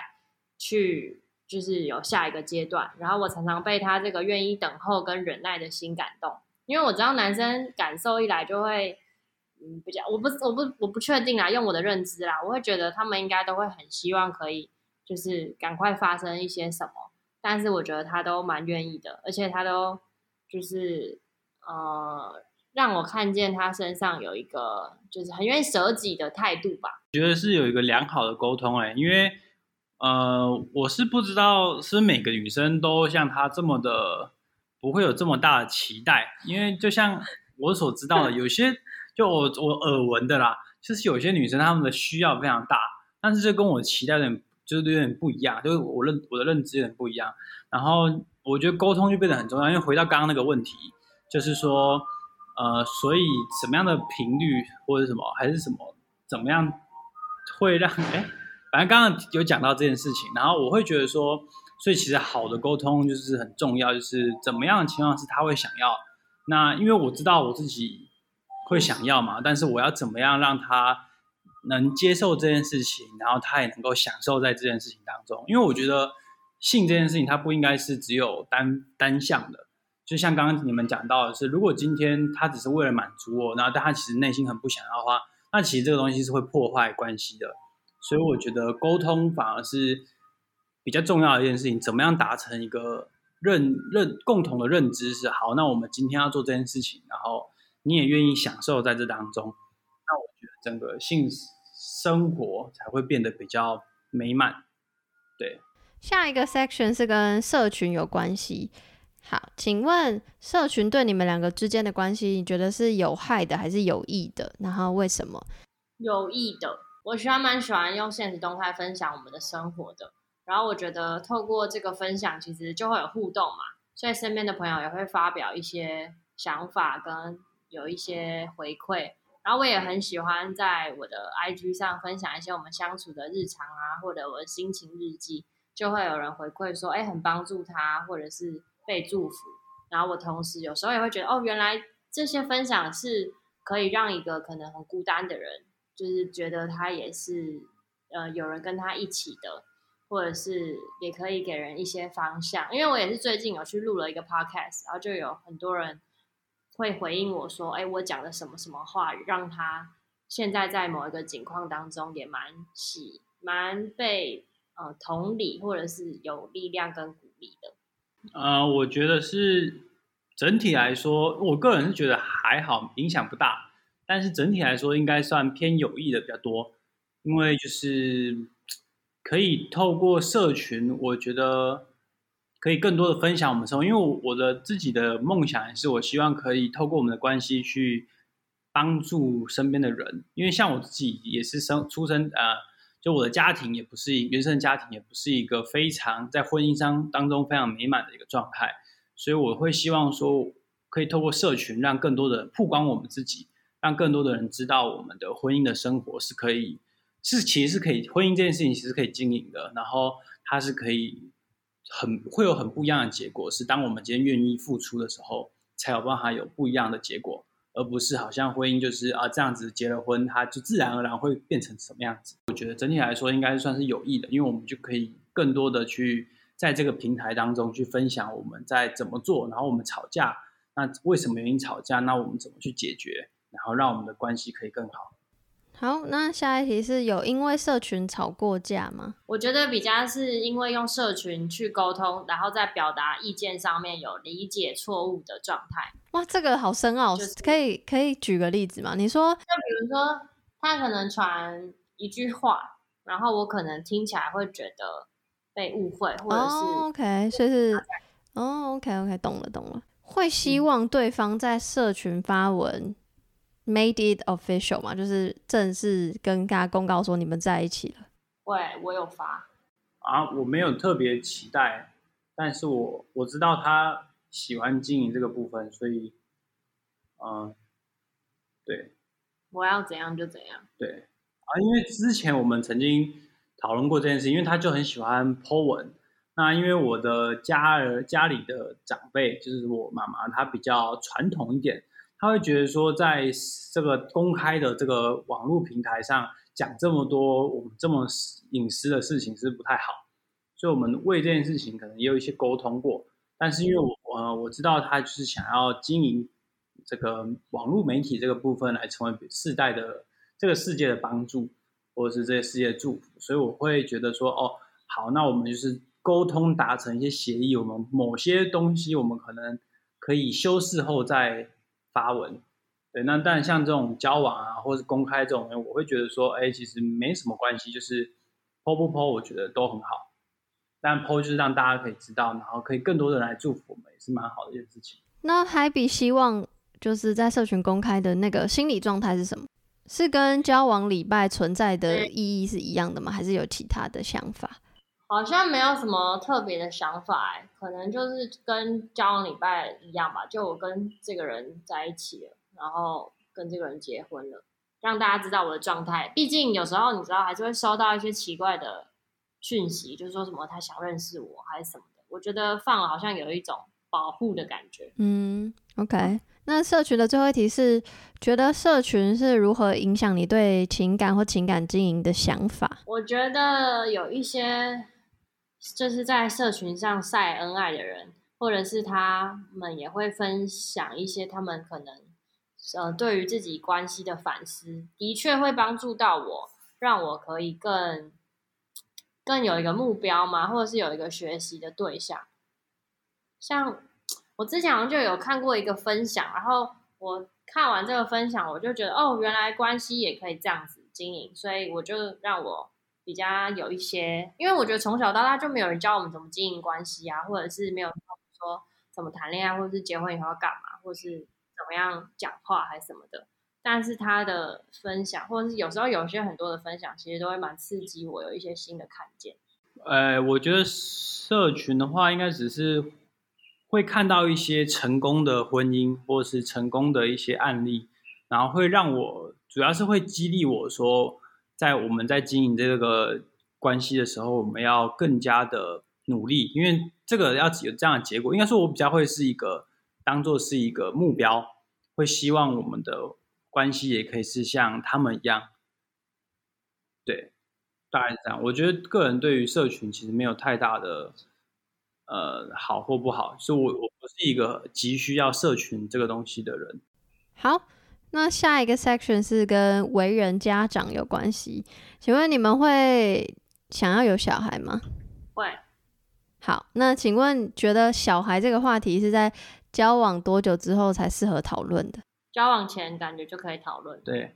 去就是有下一个阶段。然后我常常被他这个愿意等候跟忍耐的心感动，因为我知道男生感受一来就会，嗯，比较我不我不我不确定啦，用我的认知啦，我会觉得他们应该都会很希望可以就是赶快发生一些什么，但是我觉得他都蛮愿意的，而且他都就是呃。让我看见他身上有一个就是很愿意舍己的态度吧。觉得是有一个良好的沟通哎，因为呃，我是不知道是每个女生都像他这么的不会有这么大的期待，因为就像我所知道的，有些就我我耳闻的啦，就是有些女生她们的需要非常大，但是这跟我期待有点就是有点不一样，就是我认我的认知有点不一样。然后我觉得沟通就变得很重要，因为回到刚刚那个问题，就是说。呃，所以什么样的频率或者什么，还是什么怎么样会让哎，反正刚刚有讲到这件事情，然后我会觉得说，所以其实好的沟通就是很重要，就是怎么样的情况是他会想要，那因为我知道我自己会想要嘛，但是我要怎么样让他能接受这件事情，然后他也能够享受在这件事情当中，因为我觉得性这件事情它不应该是只有单单向的。就像刚刚你们讲到的是，如果今天他只是为了满足我，然后但他其实内心很不想要的话，那其实这个东西是会破坏关系的。所以我觉得沟通反而是比较重要的一件事情。怎么样达成一个认认共同的认知是好，那我们今天要做这件事情，然后你也愿意享受在这当中，那我觉得整个性生活才会变得比较美满。对，下一个 section 是跟社群有关系。好，请问社群对你们两个之间的关系，你觉得是有害的还是有益的？然后为什么？有益的，我喜欢蛮喜欢用现实动态分享我们的生活的。然后我觉得透过这个分享，其实就会有互动嘛，所以身边的朋友也会发表一些想法跟有一些回馈。然后我也很喜欢在我的 IG 上分享一些我们相处的日常啊，或者我的心情日记，就会有人回馈说，哎，很帮助他，或者是。被祝福，然后我同时有时候也会觉得，哦，原来这些分享是可以让一个可能很孤单的人，就是觉得他也是，呃，有人跟他一起的，或者是也可以给人一些方向。因为我也是最近有去录了一个 podcast，然后就有很多人会回应我说，哎，我讲的什么什么话，让他现在在某一个境况当中也蛮喜，蛮被呃同理，或者是有力量跟鼓励的。呃，我觉得是整体来说，我个人是觉得还好，影响不大。但是整体来说，应该算偏有益的比较多，因为就是可以透过社群，我觉得可以更多的分享我们生活。因为我的自己的梦想也是，我希望可以透过我们的关系去帮助身边的人。因为像我自己也是生出生呃。就我的家庭也不是原生家庭，也不是一个非常在婚姻上当中非常美满的一个状态，所以我会希望说，可以透过社群让更多的人曝光我们自己，让更多的人知道我们的婚姻的生活是可以，是其实是可以婚姻这件事情其实可以经营的，然后它是可以很会有很不一样的结果，是当我们今天愿意付出的时候，才有办法有不一样的结果。而不是好像婚姻就是啊这样子结了婚，他就自然而然会变成什么样子？我觉得整体来说应该算是有益的，因为我们就可以更多的去在这个平台当中去分享我们在怎么做，然后我们吵架，那为什么原因吵架？那我们怎么去解决？然后让我们的关系可以更好。好，那下一题是有因为社群吵过架吗？我觉得比较是因为用社群去沟通，然后在表达意见上面有理解错误的状态。哇，这个好深奥，可以可以举个例子吗？你说，就比如说他可能传一句话，然后我可能听起来会觉得被误会，或者是 OK，所以是哦，OK OK，懂了懂了，会希望对方在社群发文。Made it official 嘛，就是正式跟大家公告说你们在一起了。对，我有发。啊，我没有特别期待，但是我我知道他喜欢经营这个部分，所以，嗯，对。我要怎样就怎样。对。啊，因为之前我们曾经讨论过这件事，因为他就很喜欢 po 文。那因为我的家儿家里的长辈，就是我妈妈，她比较传统一点。他会觉得说，在这个公开的这个网络平台上讲这么多我们这么隐私的事情是不太好，所以我们为这件事情可能也有一些沟通过。但是因为我呃我知道他就是想要经营这个网络媒体这个部分来成为世代的这个世界的帮助，或者是这些世界的祝福，所以我会觉得说，哦，好，那我们就是沟通达成一些协议，我们某些东西我们可能可以修饰后再。发文，对，那但像这种交往啊，或是公开这种，我会觉得说，哎，其实没什么关系，就是 PO 不 PO，我觉得都很好。但 PO 就是让大家可以知道，然后可以更多的人来祝福我们，也是蛮好的一件事情。那海比希望就是在社群公开的那个心理状态是什么？是跟交往礼拜存在的意义是一样的吗？还是有其他的想法？好像没有什么特别的想法，哎，可能就是跟交往礼拜一样吧。就我跟这个人在一起了，然后跟这个人结婚了，让大家知道我的状态。毕竟有时候你知道，还是会收到一些奇怪的讯息，就是说什么他想认识我还是什么的。我觉得放了好像有一种保护的感觉。嗯，OK。那社群的最后一题是，觉得社群是如何影响你对情感或情感经营的想法？我觉得有一些。就是在社群上晒恩爱的人，或者是他们也会分享一些他们可能呃对于自己关系的反思，的确会帮助到我，让我可以更更有一个目标嘛，或者是有一个学习的对象。像我之前就有看过一个分享，然后我看完这个分享，我就觉得哦，原来关系也可以这样子经营，所以我就让我比较有一些，因为我觉得从小到大就没有人教我们怎么经营关系啊，或者是没有说怎么谈恋爱，或者是结婚以后要干嘛，或者是怎么样讲话还是什么的。但是他的分享，或者是有时候有些很多的分享，其实都会蛮刺激我，有一些新的看见。呃，我觉得社群的话，应该只是会看到一些成功的婚姻，或是成功的一些案例，然后会让我，主要是会激励我说，在我们在经营这个关系的时候，我们要更加的努力，因为这个要有这样的结果。应该说，我比较会是一个当做是一个目标，会希望我们的。关系也可以是像他们一样，对，大概是这样。我觉得个人对于社群其实没有太大的呃好或不好，所以我我不是一个急需要社群这个东西的人。好，那下一个 section 是跟为人家长有关系，请问你们会想要有小孩吗？会。好，那请问觉得小孩这个话题是在交往多久之后才适合讨论的？交往前感觉就可以讨论。对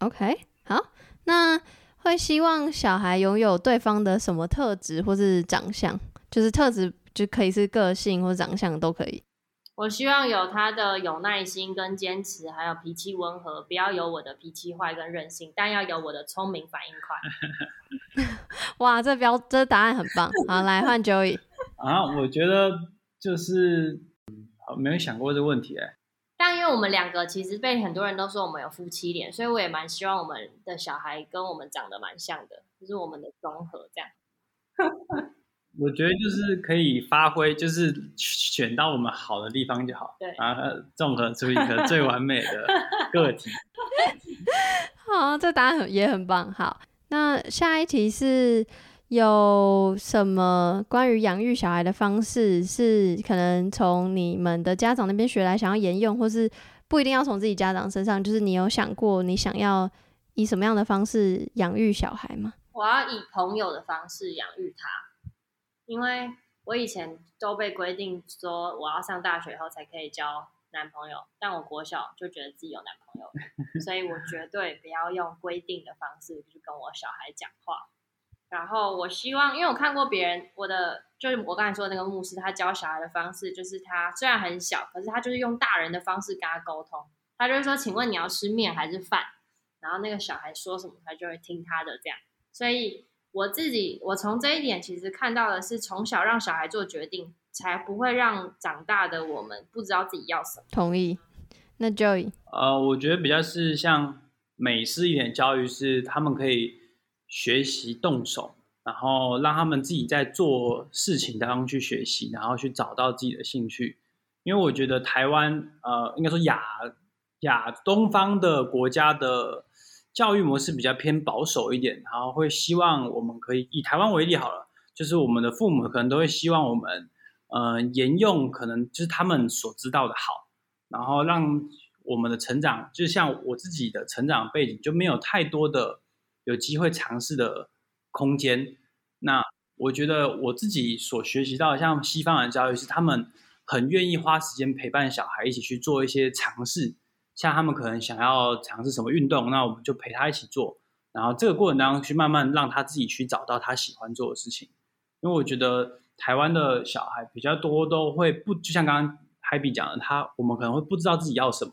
，OK，好，那会希望小孩拥有对方的什么特质或是长相？就是特质就可以是个性或长相都可以。我希望有他的有耐心跟坚持，还有脾气温和，不要有我的脾气坏跟任性，但要有我的聪明反应快。哇，这标这答案很棒。好，来换 Joey。啊，我觉得就是没有想过这个问题哎。但因为我们两个其实被很多人都说我们有夫妻脸，所以我也蛮希望我们的小孩跟我们长得蛮像的，就是我们的综合这样。我觉得就是可以发挥，就是选到我们好的地方就好，对，然后综合出一个最完美的 个体。好，这答案很也很棒。好，那下一题是。有什么关于养育小孩的方式是可能从你们的家长那边学来，想要沿用，或是不一定要从自己家长身上？就是你有想过你想要以什么样的方式养育小孩吗？我要以朋友的方式养育他，因为我以前都被规定说我要上大学以后才可以交男朋友，但我国小就觉得自己有男朋友，所以我绝对不要用规定的方式去跟我小孩讲话。然后我希望，因为我看过别人，我的就是我刚才说的那个牧师，他教小孩的方式就是他虽然很小，可是他就是用大人的方式跟他沟通。他就是说，请问你要吃面还是饭？然后那个小孩说什么，他就会听他的这样。所以我自己，我从这一点其实看到的是，从小让小孩做决定，才不会让长大的我们不知道自己要什么。同意。那 Joey，呃，我觉得比较是像美式一点教育，是他们可以。学习动手，然后让他们自己在做事情当中去学习，然后去找到自己的兴趣。因为我觉得台湾，呃，应该说亚亚东方的国家的教育模式比较偏保守一点，然后会希望我们可以以台湾为例好了，就是我们的父母可能都会希望我们，呃，沿用可能就是他们所知道的好，然后让我们的成长，就像我自己的成长背景就没有太多的。有机会尝试的空间。那我觉得我自己所学习到，像西方的教育是他们很愿意花时间陪伴小孩一起去做一些尝试。像他们可能想要尝试什么运动，那我们就陪他一起做。然后这个过程当中去慢慢让他自己去找到他喜欢做的事情。因为我觉得台湾的小孩比较多都会不，就像刚刚 Happy 讲的，他我们可能会不知道自己要什么。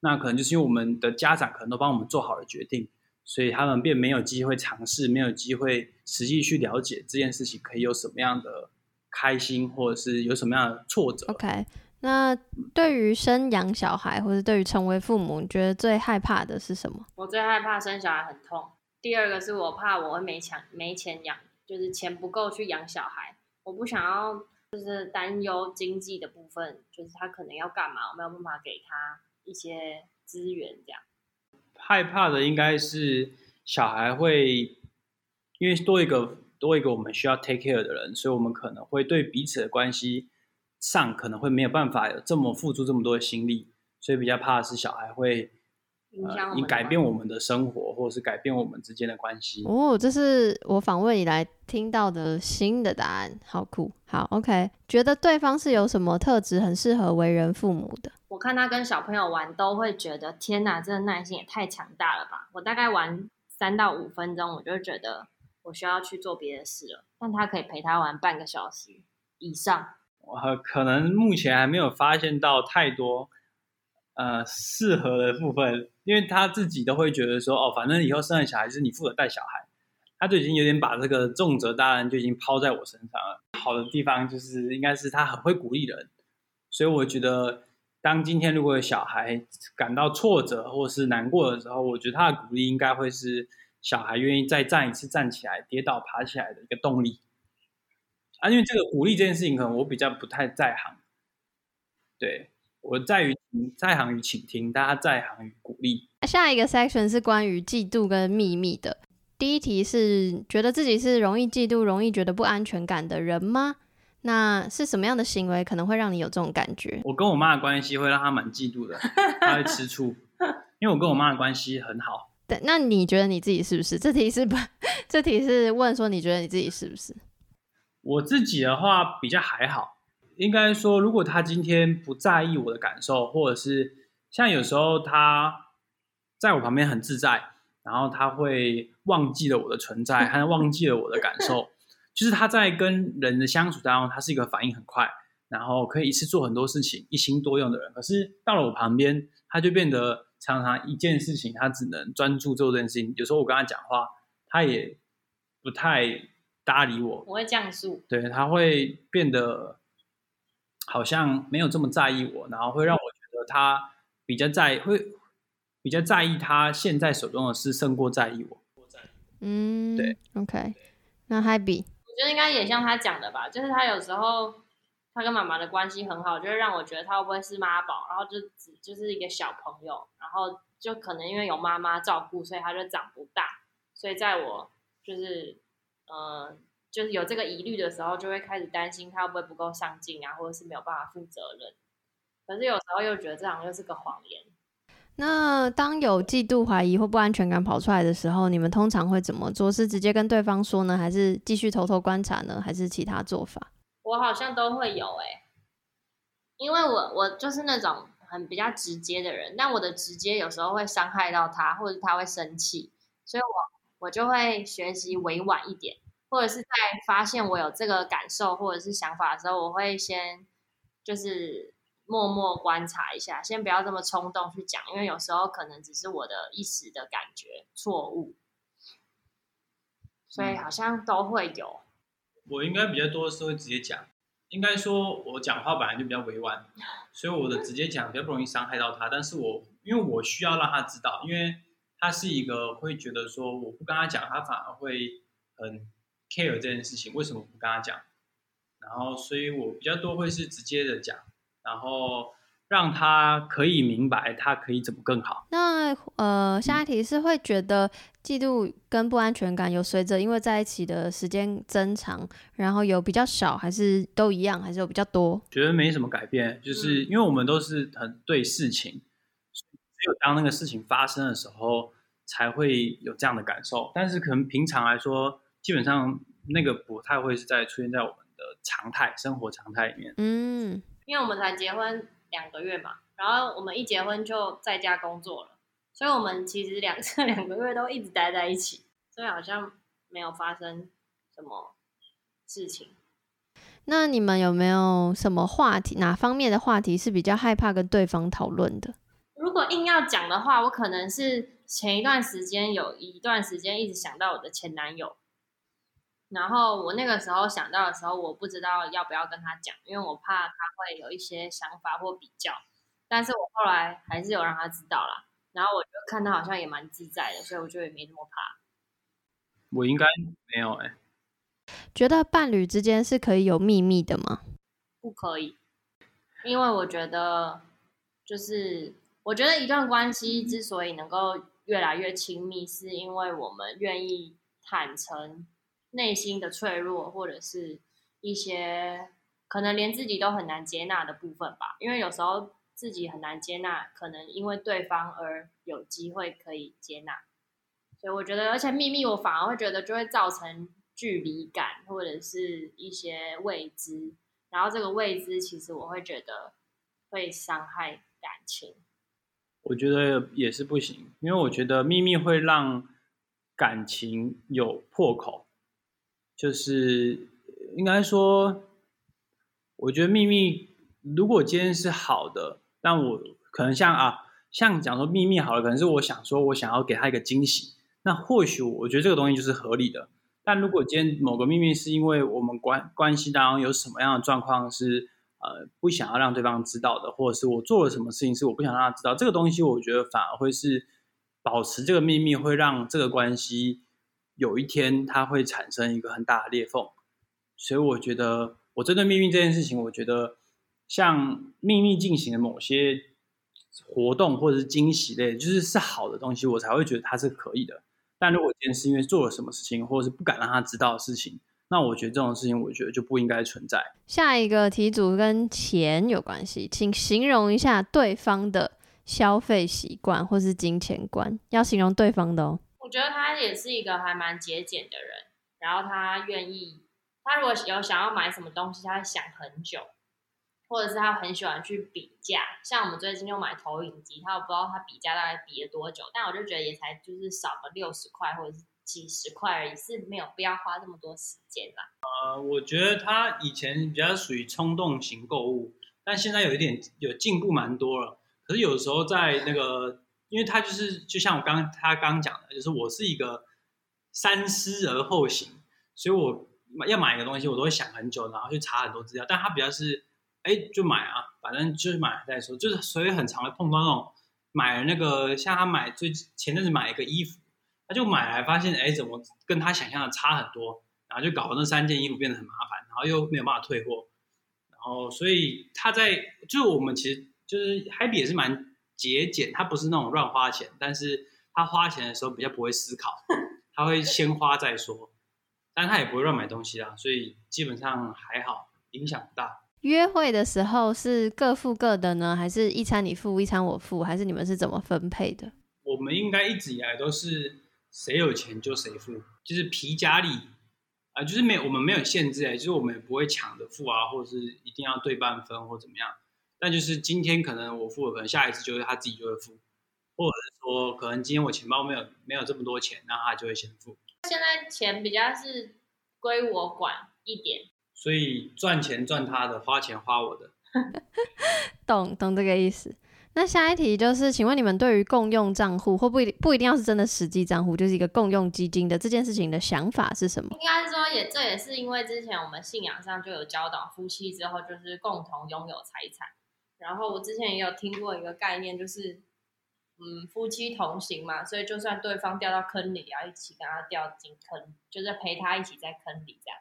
那可能就是因为我们的家长可能都帮我们做好了决定。所以他们便没有机会尝试，没有机会实际去了解这件事情可以有什么样的开心，或者是有什么样的挫折。OK，那对于生养小孩，或者对于成为父母，你觉得最害怕的是什么？我最害怕生小孩很痛。第二个是我怕我会没钱，没钱养，就是钱不够去养小孩。我不想要，就是担忧经济的部分，就是他可能要干嘛，我没有办法给他一些资源这样。害怕的应该是小孩会，因为多一个多一个我们需要 take care 的人，所以我们可能会对彼此的关系上可能会没有办法有这么付出这么多的心力，所以比较怕的是小孩会影响你改变我们的生活，或者是改变我们之间的关系。哦，这是我访问以来听听到的新的答案，好酷。好，OK，觉得对方是有什么特质很适合为人父母的？我看他跟小朋友玩，都会觉得天哪，这个耐心也太强大了吧！我大概玩三到五分钟，我就觉得我需要去做别的事了。但他可以陪他玩半个小时以上。我可能目前还没有发现到太多呃适合的部分，因为他自己都会觉得说，哦，反正以后生了小孩是你负责带小孩。他就已经有点把这个重责大任就已经抛在我身上了。好的地方就是应该是他很会鼓励人，所以我觉得当今天如果有小孩感到挫折或是难过的时候，我觉得他的鼓励应该会是小孩愿意再站一次站起来，跌倒爬起来的一个动力。啊，因为这个鼓励这件事情，可能我比较不太在行。对我在于在行于倾听，大家在行于鼓励。下一个 section 是关于嫉妒跟秘密的。第一题是觉得自己是容易嫉妒、容易觉得不安全感的人吗？那是什么样的行为可能会让你有这种感觉？我跟我妈的关系会让她蛮嫉妒的，她会吃醋，因为我跟我妈的关系很好。对，那你觉得你自己是不是？这题是不？这题是问说你觉得你自己是不是？我自己的话比较还好，应该说，如果他今天不在意我的感受，或者是像有时候他在我旁边很自在。然后他会忘记了我的存在，他忘记了我的感受，就是他在跟人的相处当中，他是一个反应很快，然后可以一次做很多事情，一心多用的人。可是到了我旁边，他就变得常常一件事情他只能专注做这件事情。有时候我跟他讲话，他也不太搭理我。我会降速。对，他会变得好像没有这么在意我，然后会让我觉得他比较在会。比较在意他现在手中的事，胜过在意我。嗯，对，OK。那 Happy，我觉得应该也像他讲的吧，就是他有时候他跟妈妈的关系很好，就会让我觉得他会不会是妈宝，然后就只就是一个小朋友，然后就可能因为有妈妈照顾，所以他就长不大。所以在我就是呃就是有这个疑虑的时候，就会开始担心他会不会不够上进啊，或者是没有办法负责任。可是有时候又觉得这好像是个谎言。那当有嫉妒、怀疑或不安全感跑出来的时候，你们通常会怎么做？是直接跟对方说呢，还是继续偷偷观察呢，还是其他做法？我好像都会有哎，因为我我就是那种很比较直接的人，但我的直接有时候会伤害到他，或者他会生气，所以我我就会学习委婉一点，或者是在发现我有这个感受或者是想法的时候，我会先就是。默默观察一下，先不要这么冲动去讲，因为有时候可能只是我的一时的感觉错误，所以好像都会有。我应该比较多的是会直接讲，应该说我讲话本来就比较委婉，所以我的直接讲比较不容易伤害到他。但是我因为我需要让他知道，因为他是一个会觉得说我不跟他讲，他反而会很 care 这件事情，为什么不跟他讲？然后所以我比较多会是直接的讲。然后让他可以明白，他可以怎么更好。那呃，下一题是会觉得嫉妒跟不安全感有随着因为在一起的时间增长，然后有比较少，还是都一样，还是有比较多？觉得没什么改变，就是因为我们都是很对事情，只有当那个事情发生的时候才会有这样的感受。但是可能平常来说，基本上那个不太会是在出现在我们的常态生活常态里面。嗯。因为我们才结婚两个月嘛，然后我们一结婚就在家工作了，所以我们其实两 这两个月都一直待在一起，所以好像没有发生什么事情。那你们有没有什么话题？哪方面的话题是比较害怕跟对方讨论的？如果硬要讲的话，我可能是前一段时间有一段时间一直想到我的前男友。然后我那个时候想到的时候，我不知道要不要跟他讲，因为我怕他会有一些想法或比较。但是我后来还是有让他知道啦。然后我就看他好像也蛮自在的，所以我就也没那么怕。我应该没有哎。觉得伴侣之间是可以有秘密的吗？不可以，因为我觉得，就是我觉得一段关系之所以能够越来越亲密，是因为我们愿意坦诚。内心的脆弱，或者是一些可能连自己都很难接纳的部分吧。因为有时候自己很难接纳，可能因为对方而有机会可以接纳。所以我觉得，而且秘密我反而会觉得就会造成距离感或者是一些未知，然后这个未知其实我会觉得会伤害感情。我觉得也是不行，因为我觉得秘密会让感情有破口，就是应该说，我觉得秘密如果今天是好的，但我可能像啊，像讲说秘密好了，可能是我想说我想要给他一个惊喜，那或许我觉得这个东西就是合理的。但如果今天某个秘密是因为我们关关系当中有什么样的状况是。呃，不想要让对方知道的，或者是我做了什么事情是我不想让他知道，这个东西我觉得反而会是保持这个秘密，会让这个关系有一天它会产生一个很大的裂缝。所以我觉得，我针对秘密这件事情，我觉得像秘密进行的某些活动或者是惊喜类，就是是好的东西，我才会觉得它是可以的。但如果今天是因为做了什么事情，或者是不敢让他知道的事情，那我觉得这种事情，我觉得就不应该存在。下一个题组跟钱有关系，请形容一下对方的消费习惯或是金钱观，要形容对方的哦。我觉得他也是一个还蛮节俭的人，然后他愿意，他如果有想要买什么东西，他会想很久，或者是他很喜欢去比价。像我们最近又买投影机，他我不知道他比价大概比了多久，但我就觉得也才就是少个六十块，或者是。几十块而已，是没有必要花这么多时间啦。呃，我觉得他以前比较属于冲动型购物，但现在有一点有进步蛮多了。可是有时候在那个，因为他就是就像我刚他刚讲的，就是我是一个三思而后行，所以我要买一个东西，我都会想很久，然后去查很多资料。但他比较是，哎，就买啊，反正就是买再说，就是所以很常会碰到那种买那个，像他买最前阵子买一个衣服。他就买来发现，哎，怎么跟他想象的差很多，然后就搞得那三件衣服变得很麻烦，然后又没有办法退货，然后所以他在就是我们其实就是 Happy 也是蛮节俭，他不是那种乱花钱，但是他花钱的时候比较不会思考，他会先花再说，但他也不会乱买东西啦，所以基本上还好，影响不大。约会的时候是各付各的呢，还是一餐你付一餐我付，还是你们是怎么分配的？我们应该一直以来都是。谁有钱就谁付，就是皮夹里啊，就是没有我们没有限制哎，就是我们也不会抢着付啊，或者是一定要对半分或怎么样。但就是今天可能我付了，可能下一次就是他自己就会付，或者是说可能今天我钱包没有没有这么多钱，那他就会先付。现在钱比较是归我管一点，所以赚钱赚他的，花钱花我的，懂懂这个意思。那下一题就是，请问你们对于共用账户，或不一不一定要是真的实际账户，就是一个共用基金的这件事情的想法是什么？应该是说，也这也是因为之前我们信仰上就有教导，夫妻之后就是共同拥有财产。然后我之前也有听过一个概念，就是嗯，夫妻同行嘛，所以就算对方掉到坑里，要一起跟他掉进坑，就是陪他一起在坑里这样。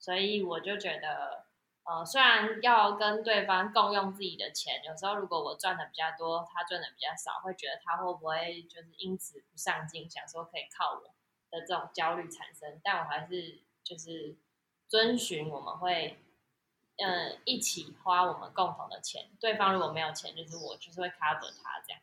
所以我就觉得。呃，虽然要跟对方共用自己的钱，有时候如果我赚的比较多，他赚的比较少，会觉得他会不会就是因此不上进，想说可以靠我的这种焦虑产生。但我还是就是遵循我们会，嗯，一起花我们共同的钱。对方如果没有钱，就是我就是会 cover 他这样。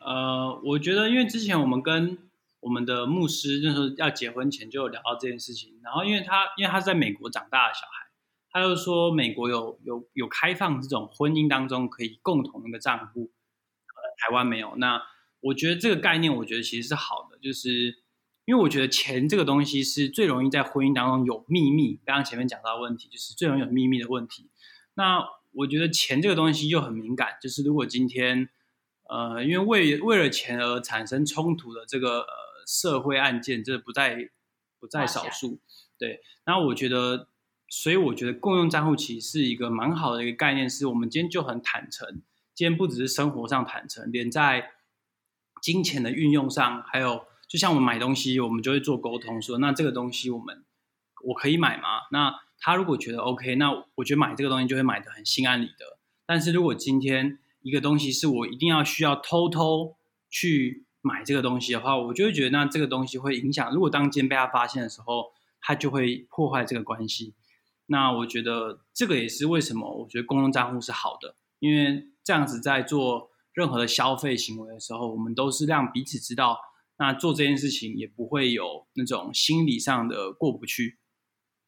呃，我觉得因为之前我们跟我们的牧师那时候要结婚前就有聊到这件事情，然后因为他因为他是在美国长大的小孩，他就说美国有有有开放这种婚姻当中可以共同一个账户，呃，台湾没有。那我觉得这个概念，我觉得其实是好的，就是因为我觉得钱这个东西是最容易在婚姻当中有秘密。刚刚前面讲到的问题，就是最容易有秘密的问题。那我觉得钱这个东西又很敏感，就是如果今天呃，因为为为了钱而产生冲突的这个呃。社会案件这不在不在少数，对。然后我觉得，所以我觉得共用账户其实是一个蛮好的一个概念，是我们今天就很坦诚。今天不只是生活上坦诚，连在金钱的运用上，还有就像我们买东西，我们就会做沟通，说那这个东西我们我可以买吗？那他如果觉得 OK，那我觉得买这个东西就会买的很心安理得。但是如果今天一个东西是我一定要需要偷偷去。买这个东西的话，我就会觉得那这个东西会影响。如果当今天被他发现的时候，他就会破坏这个关系。那我觉得这个也是为什么我觉得公共账户是好的，因为这样子在做任何的消费行为的时候，我们都是让彼此知道那做这件事情也不会有那种心理上的过不去。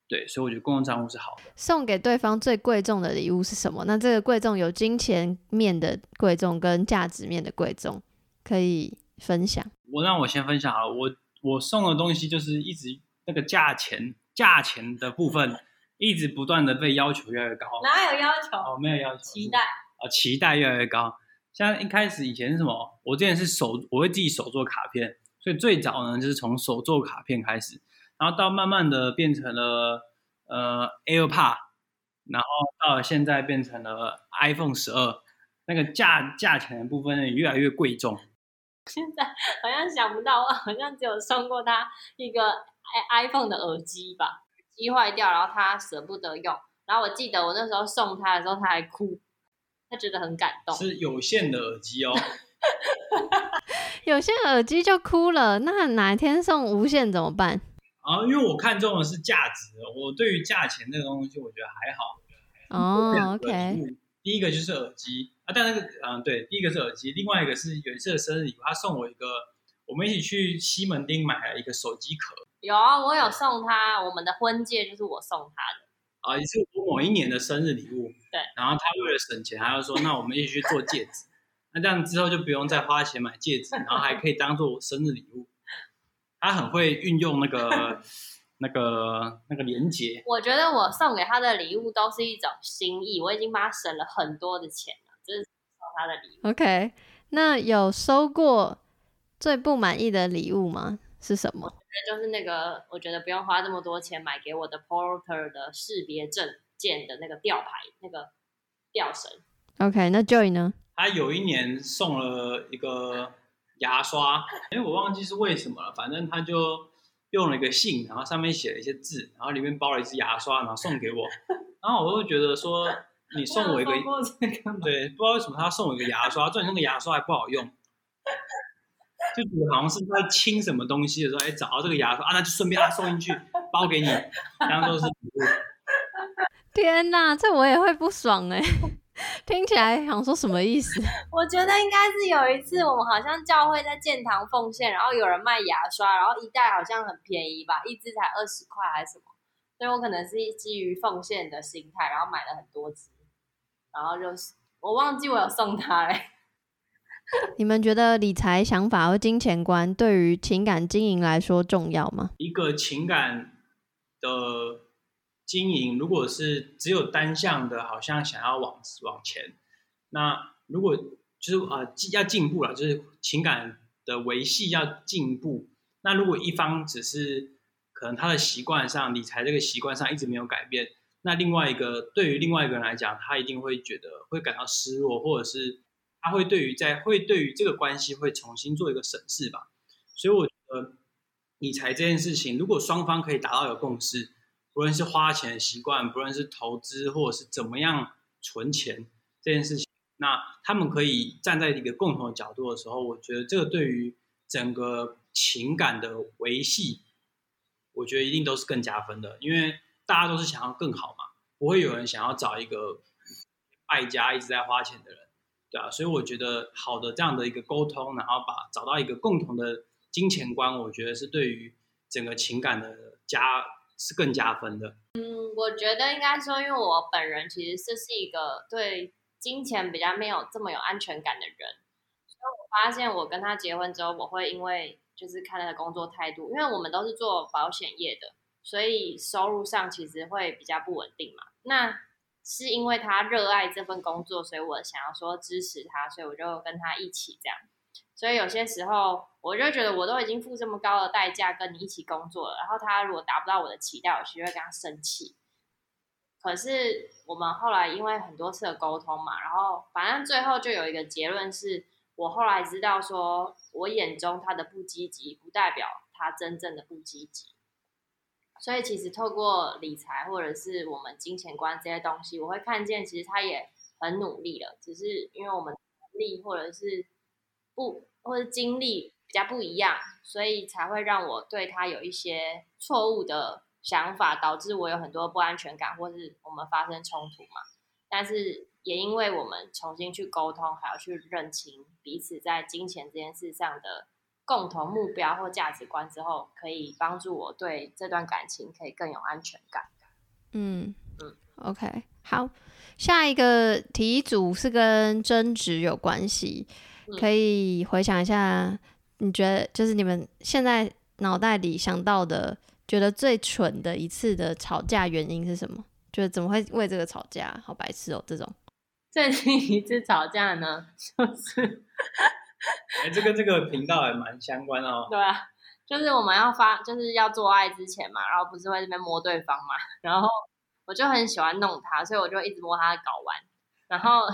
对，所以我觉得公共账户是好的。送给对方最贵重的礼物是什么？那这个贵重有金钱面的贵重跟价值面的贵重，可以分享。我让我先分享好了，我我送的东西就是一直那个价钱价钱的部分，一直不断的被要求越来越高。哪有要求？哦，没有要求，期待啊，期待越来越高。像一开始以前是什么？我之前是手，我会自己手做卡片，所以最早呢就是从手做卡片开始。然后到慢慢的变成了呃 AirPod，然后到现在变成了 iPhone 十二，那个价价钱的部分也越来越贵重。现在好像想不到，我好像只有送过他一个 i iPhone 的耳机吧，机坏掉，然后他舍不得用。然后我记得我那时候送他的时候，他还哭，他觉得很感动。是有线的耳机哦，有线耳机就哭了，那哪天送无线怎么办？啊，因为我看中的是价值，我对于价钱这个东西，我觉得还好。哦，OK。第一个就是耳机啊，但那个，嗯，对，第一个是耳机，另外一个是有一次的生日礼物，他送我一个，我们一起去西门町买了一个手机壳。有啊，我有送他，我们的婚戒就是我送他的。啊，也是我某一年的生日礼物。对。然后他为了省钱，他就说，那我们一起去做戒指，那这样之后就不用再花钱买戒指，然后还可以当做我生日礼物。他很会运用那个、那个、那个连接。我觉得我送给他的礼物都是一种心意，我已经帮他省了很多的钱他的礼物。OK，那有收过最不满意的礼物吗？是什么？就是那个，我觉得不用花这么多钱买给我的 Porter 的识别证件的那个吊牌，那个吊绳。OK，那 Joy 呢？他有一年送了一个。牙刷，哎，我忘记是为什么了。反正他就用了一个信，然后上面写了一些字，然后里面包了一支牙刷，然后送给我。然后我就觉得说，你送我一个，对，不知道为什么他送我一个牙刷，重点那个牙刷还不好用，就觉得好像是在清什么东西的时候，哎，找到这个牙刷啊，那就顺便他送进去，包给你，当做是礼物。天哪，这我也会不爽哎。听起来想说什么意思？我觉得应该是有一次我们好像教会在建堂奉献，然后有人卖牙刷，然后一袋好像很便宜吧，一支才二十块还是什么，所以我可能是基于奉献的心态，然后买了很多支，然后就是我忘记我有送他嘞。你们觉得理财想法和金钱观对于情感经营来说重要吗？一个情感的。经营如果是只有单向的，好像想要往往前，那如果就是啊要进步了，就是情感的维系要进步。那如果一方只是可能他的习惯上理财这个习惯上一直没有改变，那另外一个对于另外一个人来讲，他一定会觉得会感到失落，或者是他会对于在会对于这个关系会重新做一个审视吧。所以我觉得理财这件事情，如果双方可以达到一个共识。不论是花钱的习惯，不论是投资，或者是怎么样存钱这件事情，那他们可以站在一个共同的角度的时候，我觉得这个对于整个情感的维系，我觉得一定都是更加分的，因为大家都是想要更好嘛，不会有人想要找一个败家一直在花钱的人，对啊，所以我觉得好的这样的一个沟通，然后把找到一个共同的金钱观，我觉得是对于整个情感的加。是更加分的。嗯，我觉得应该说，因为我本人其实这是一个对金钱比较没有这么有安全感的人，所以我发现我跟他结婚之后，我会因为就是看他的工作态度，因为我们都是做保险业的，所以收入上其实会比较不稳定嘛。那是因为他热爱这份工作，所以我想要说支持他，所以我就跟他一起这样。所以有些时候，我就觉得我都已经付这么高的代价跟你一起工作了，然后他如果达不到我的期待，我其实会跟他生气。可是我们后来因为很多次的沟通嘛，然后反正最后就有一个结论是，我后来知道说，我眼中他的不积极，不代表他真正的不积极。所以其实透过理财或者是我们金钱观这些东西，我会看见其实他也很努力了，只是因为我们能力或者是。不，或者经历比较不一样，所以才会让我对他有一些错误的想法，导致我有很多不安全感，或是我们发生冲突嘛。但是也因为我们重新去沟通，还要去认清彼此在金钱这件事上的共同目标或价值观之后，可以帮助我对这段感情可以更有安全感。嗯嗯，OK，好，下一个题组是跟争执有关系，嗯可以回想一下，你觉得就是你们现在脑袋里想到的，觉得最蠢的一次的吵架原因是什么？就是怎么会为这个吵架？好白痴哦，这种。最近一次吵架呢，就是哎，这跟这个频道还蛮相关哦。对啊，就是我们要发，就是要做爱之前嘛，然后不是会这边摸对方嘛，然后我就很喜欢弄他，所以我就一直摸他的睾丸，然后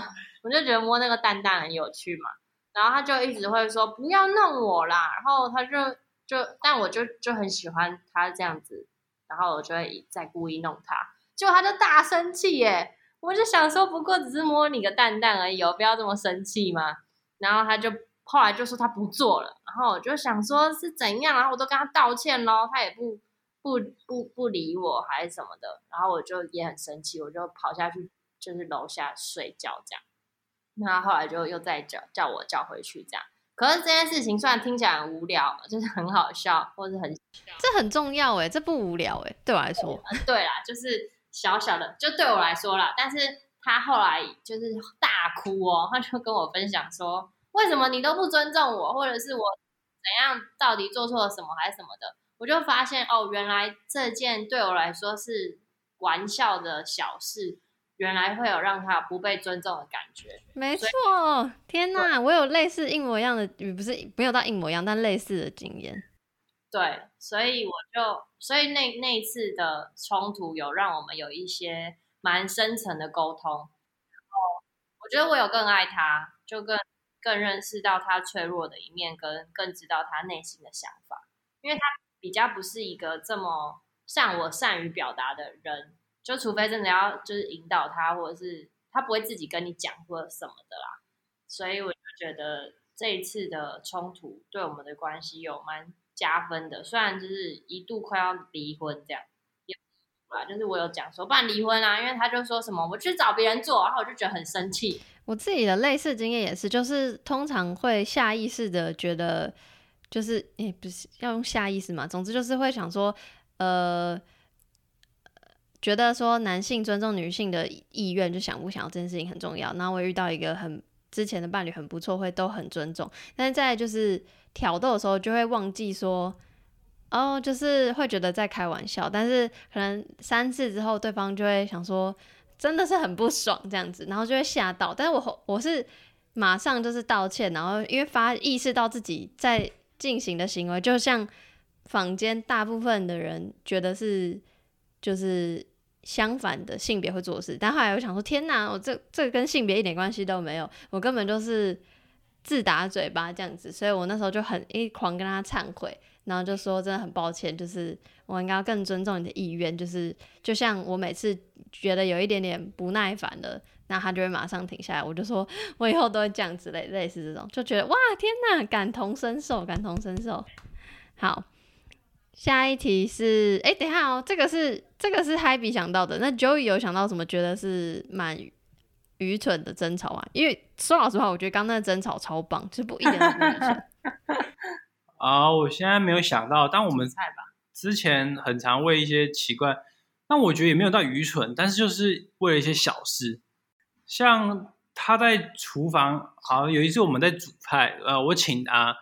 我就觉得摸那个蛋蛋很有趣嘛，然后他就一直会说不要弄我啦，然后他就就，但我就就很喜欢他这样子，然后我就会再故意弄他，结果他就大生气耶，我就想说不过只是摸你个蛋蛋而已哦，不要这么生气嘛，然后他就后来就说他不做了，然后我就想说是怎样，然后我都跟他道歉咯，他也不不不不理我还是什么的，然后我就也很生气，我就跑下去就是楼下睡觉这样，那他后来就又再叫叫我叫回去这样，可是这件事情虽然听起来很无聊，就是很好笑或是很这很重要哎，这不无聊哎，对我来说。呃对啦，就是小小的，就对我来说啦。但是他后来就是大哭哦，他就跟我分享说，为什么你都不尊重我，或者是我怎样，到底做错了什么还是什么的。我就发现哦，原来这件对我来说是玩笑的小事，原来会有让他不被尊重的感觉。没错，天哪，我有类似一模一样的，也不是没有到一模一样，但类似的经验。对，所以我就，所以那那一次的冲突有让我们有一些蛮深层的沟通，然后我觉得我有更爱他，就更更认识到他脆弱的一面，跟更知道他内心的想法，因为他比较不是一个这么像我善于表达的人，就除非真的要就是引导他，或者是他不会自己跟你讲或者什么的啦，所以我就觉得这一次的冲突对我们的关系有蛮加分的，虽然就是一度快要离婚这样，就是我有讲说不然离婚啊，因为他就说什么我去找别人做，然后我就觉得很生气，我自己的类似经验也是，就是通常会下意识的觉得，就是诶、不是要用下意识嘛，总之就是会想说，呃，觉得说男性尊重女性的意愿，就想不想要这件事情很重要。然后我遇到一个很之前的伴侣很不错，会都很尊重，但是在就是挑逗的时候就会忘记说。哦，就是会觉得在开玩笑，但是可能三次之后，对方就会想说，真的是很不爽这样子，然后就会吓到。但是我我是马上就是道歉，然后因为发意识到自己在进行的行为，就像坊间大部分的人觉得是就是相反的性别会做事，但后来我想说，天哪，我这这个跟性别一点关系都没有，我根本就是自打嘴巴这样子，所以我那时候就很一狂跟他忏悔。然后就说真的很抱歉，就是我应该要更尊重你的意愿，就是就像我每次觉得有一点点不耐烦的，那他就会马上停下来，我就说我以后都会这样之类，类似这种，就觉得哇天哪，感同身受，感同身受。好，下一题是，哎，等一下哦，这个是这个是 Happy 想到的，那 Joey 有想到什么觉得是蛮愚蠢的争吵啊？因为说老实话，我觉得刚那争吵超棒，就不一点都不愚蠢。啊，我现在没有想到，但我们菜吧，之前很常为一些奇怪，但我觉得也没有到愚蠢，但是就是为了一些小事，像他在厨房，好像有一次我们在煮菜，呃，我请啊，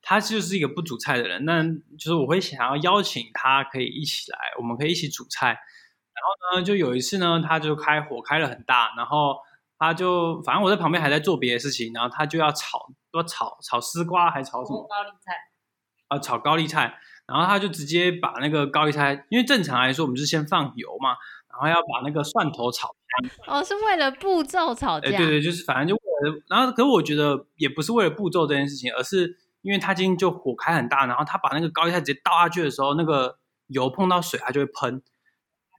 他就是一个不煮菜的人，那就是我会想要邀请他可以一起来，我们可以一起煮菜，然后呢，就有一次呢，他就开火开了很大，然后他就反正我在旁边还在做别的事情，然后他就要炒，要炒炒丝瓜还炒什么？高丽菜。啊，炒高丽菜，然后他就直接把那个高丽菜，因为正常来说我们是先放油嘛，然后要把那个蒜头炒香。哦，是为了步骤吵架。哎，对对，就是反正就为了，然后可是我觉得也不是为了步骤这件事情，而是因为他今天就火开很大，然后他把那个高丽菜直接倒下去的时候，那个油碰到水，它就会喷，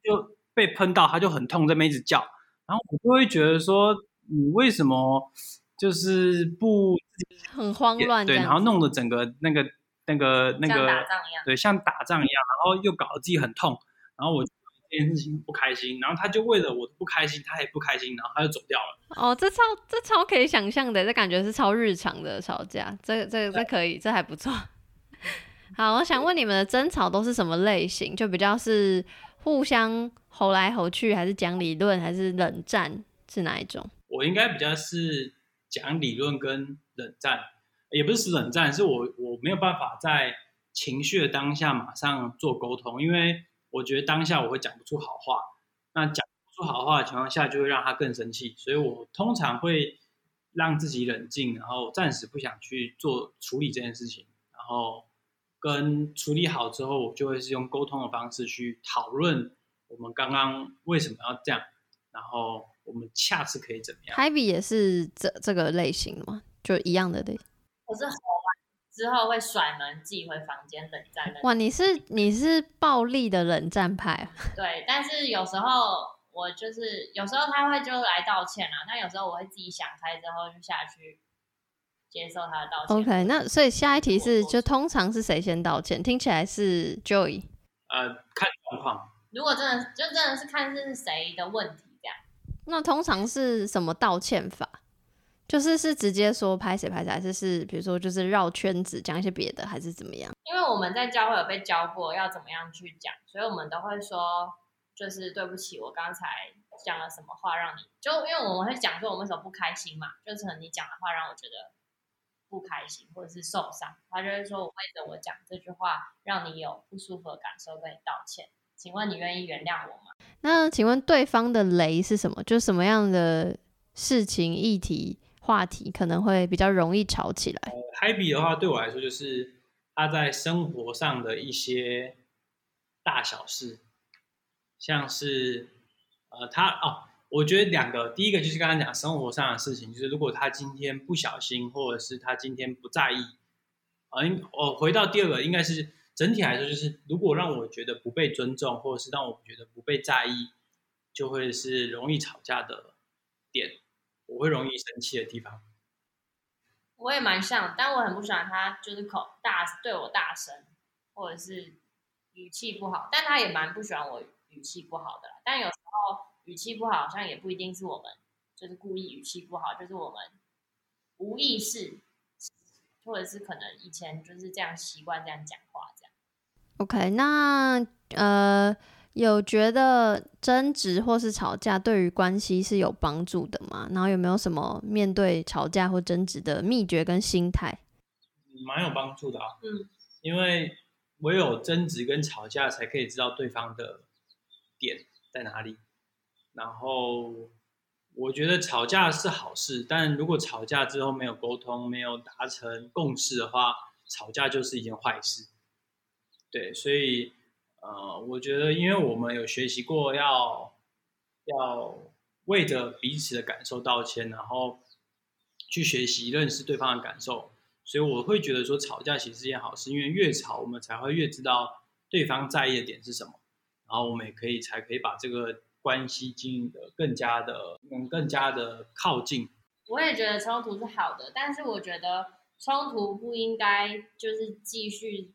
就被喷到，他就很痛，在那边一直叫，然后我就会觉得说，你为什么就是不很慌乱，对，然后弄得整个那个。那个那个像打仗一样，对，像打仗一样，然后又搞得自己很痛，然后我这件事情不开心，然后他就为了我的不开心，他也不开心，然后他就走掉了。哦，这超这超可以想象的，这感觉是超日常的吵架，这这这可以，这还不错。好，我想问你们的争吵都是什么类型？就比较是互相吼来吼去，还是讲理论，还是冷战？是哪一种？我应该比较是讲理论跟冷战，也不是冷战，是我我没有办法在情绪的当下马上做沟通，因为我觉得当下我会讲不出好话，那讲不出好话的情况下，就会让他更生气，所以我通常会让自己冷静，然后暂时不想去做处理这件事情，然后跟处理好之后，我就会是用沟通的方式去讨论我们刚刚为什么要这样，然后。我们下次可以怎么样海比也是这这个类型的吗？就一样的类。我是吼完之后会甩门，自己回房间冷战。哇，你是你是暴力的冷战派。对，但是有时候我就是有时候他会就来道歉啊，那有时候我会自己想开之后就下去接受他的道歉。OK，那所以下一题是就通常是谁先道歉？听起来是 Joy。呃，看状况。如果真的就真的是看是谁的问题这样。那通常是什么道歉法？就是是直接说拍谁拍谁，还是是比如说就是绕圈子讲一些别的，还是怎么样？因为我们在教会有被教过要怎么样去讲，所以我们都会说，就是对不起，我刚才讲了什么话让你就因为我们会讲说我们为什么不开心嘛，就是你讲的话让我觉得不开心或者是受伤，他就会说我为着我讲这句话让你有不舒服的感受，跟你道歉。请问你愿意原谅我吗？那请问对方的雷是什么？就什么样的事情、议题、话题可能会比较容易吵起来？Happy 的话，对我来说就是他在生活上的一些大小事，像是呃，他哦，我觉得两个，第一个就是刚刚讲生活上的事情，就是如果他今天不小心，或者是他今天不在意，啊，我回到第二个，应该是。整体来说，就是如果让我觉得不被尊重，或者是让我觉得不被在意，就会是容易吵架的点，我会容易生气的地方。我也蛮像，但我很不喜欢他就是口大对我大声，或者是语气不好。但他也蛮不喜欢我语气不好的。但有时候语气不好，好像也不一定是我们就是故意语气不好，就是我们无意识，或者是可能以前就是这样习惯这样讲话这样。OK，那呃，有觉得争执或是吵架对于关系是有帮助的吗？然后有没有什么面对吵架或争执的秘诀跟心态？蛮有帮助的啊，嗯，因为唯有争执跟吵架才可以知道对方的点在哪里。然后我觉得吵架是好事，但如果吵架之后没有沟通、没有达成共识的话，吵架就是一件坏事。对，所以，呃，我觉得，因为我们有学习过要要为着彼此的感受道歉，然后去学习认识对方的感受，所以我会觉得说吵架其实是件好事，因为越吵我们才会越知道对方在意的点是什么，然后我们也可以才可以把这个关系经营的更加的能更加的靠近。我也觉得冲突是好的，但是我觉得冲突不应该就是继续。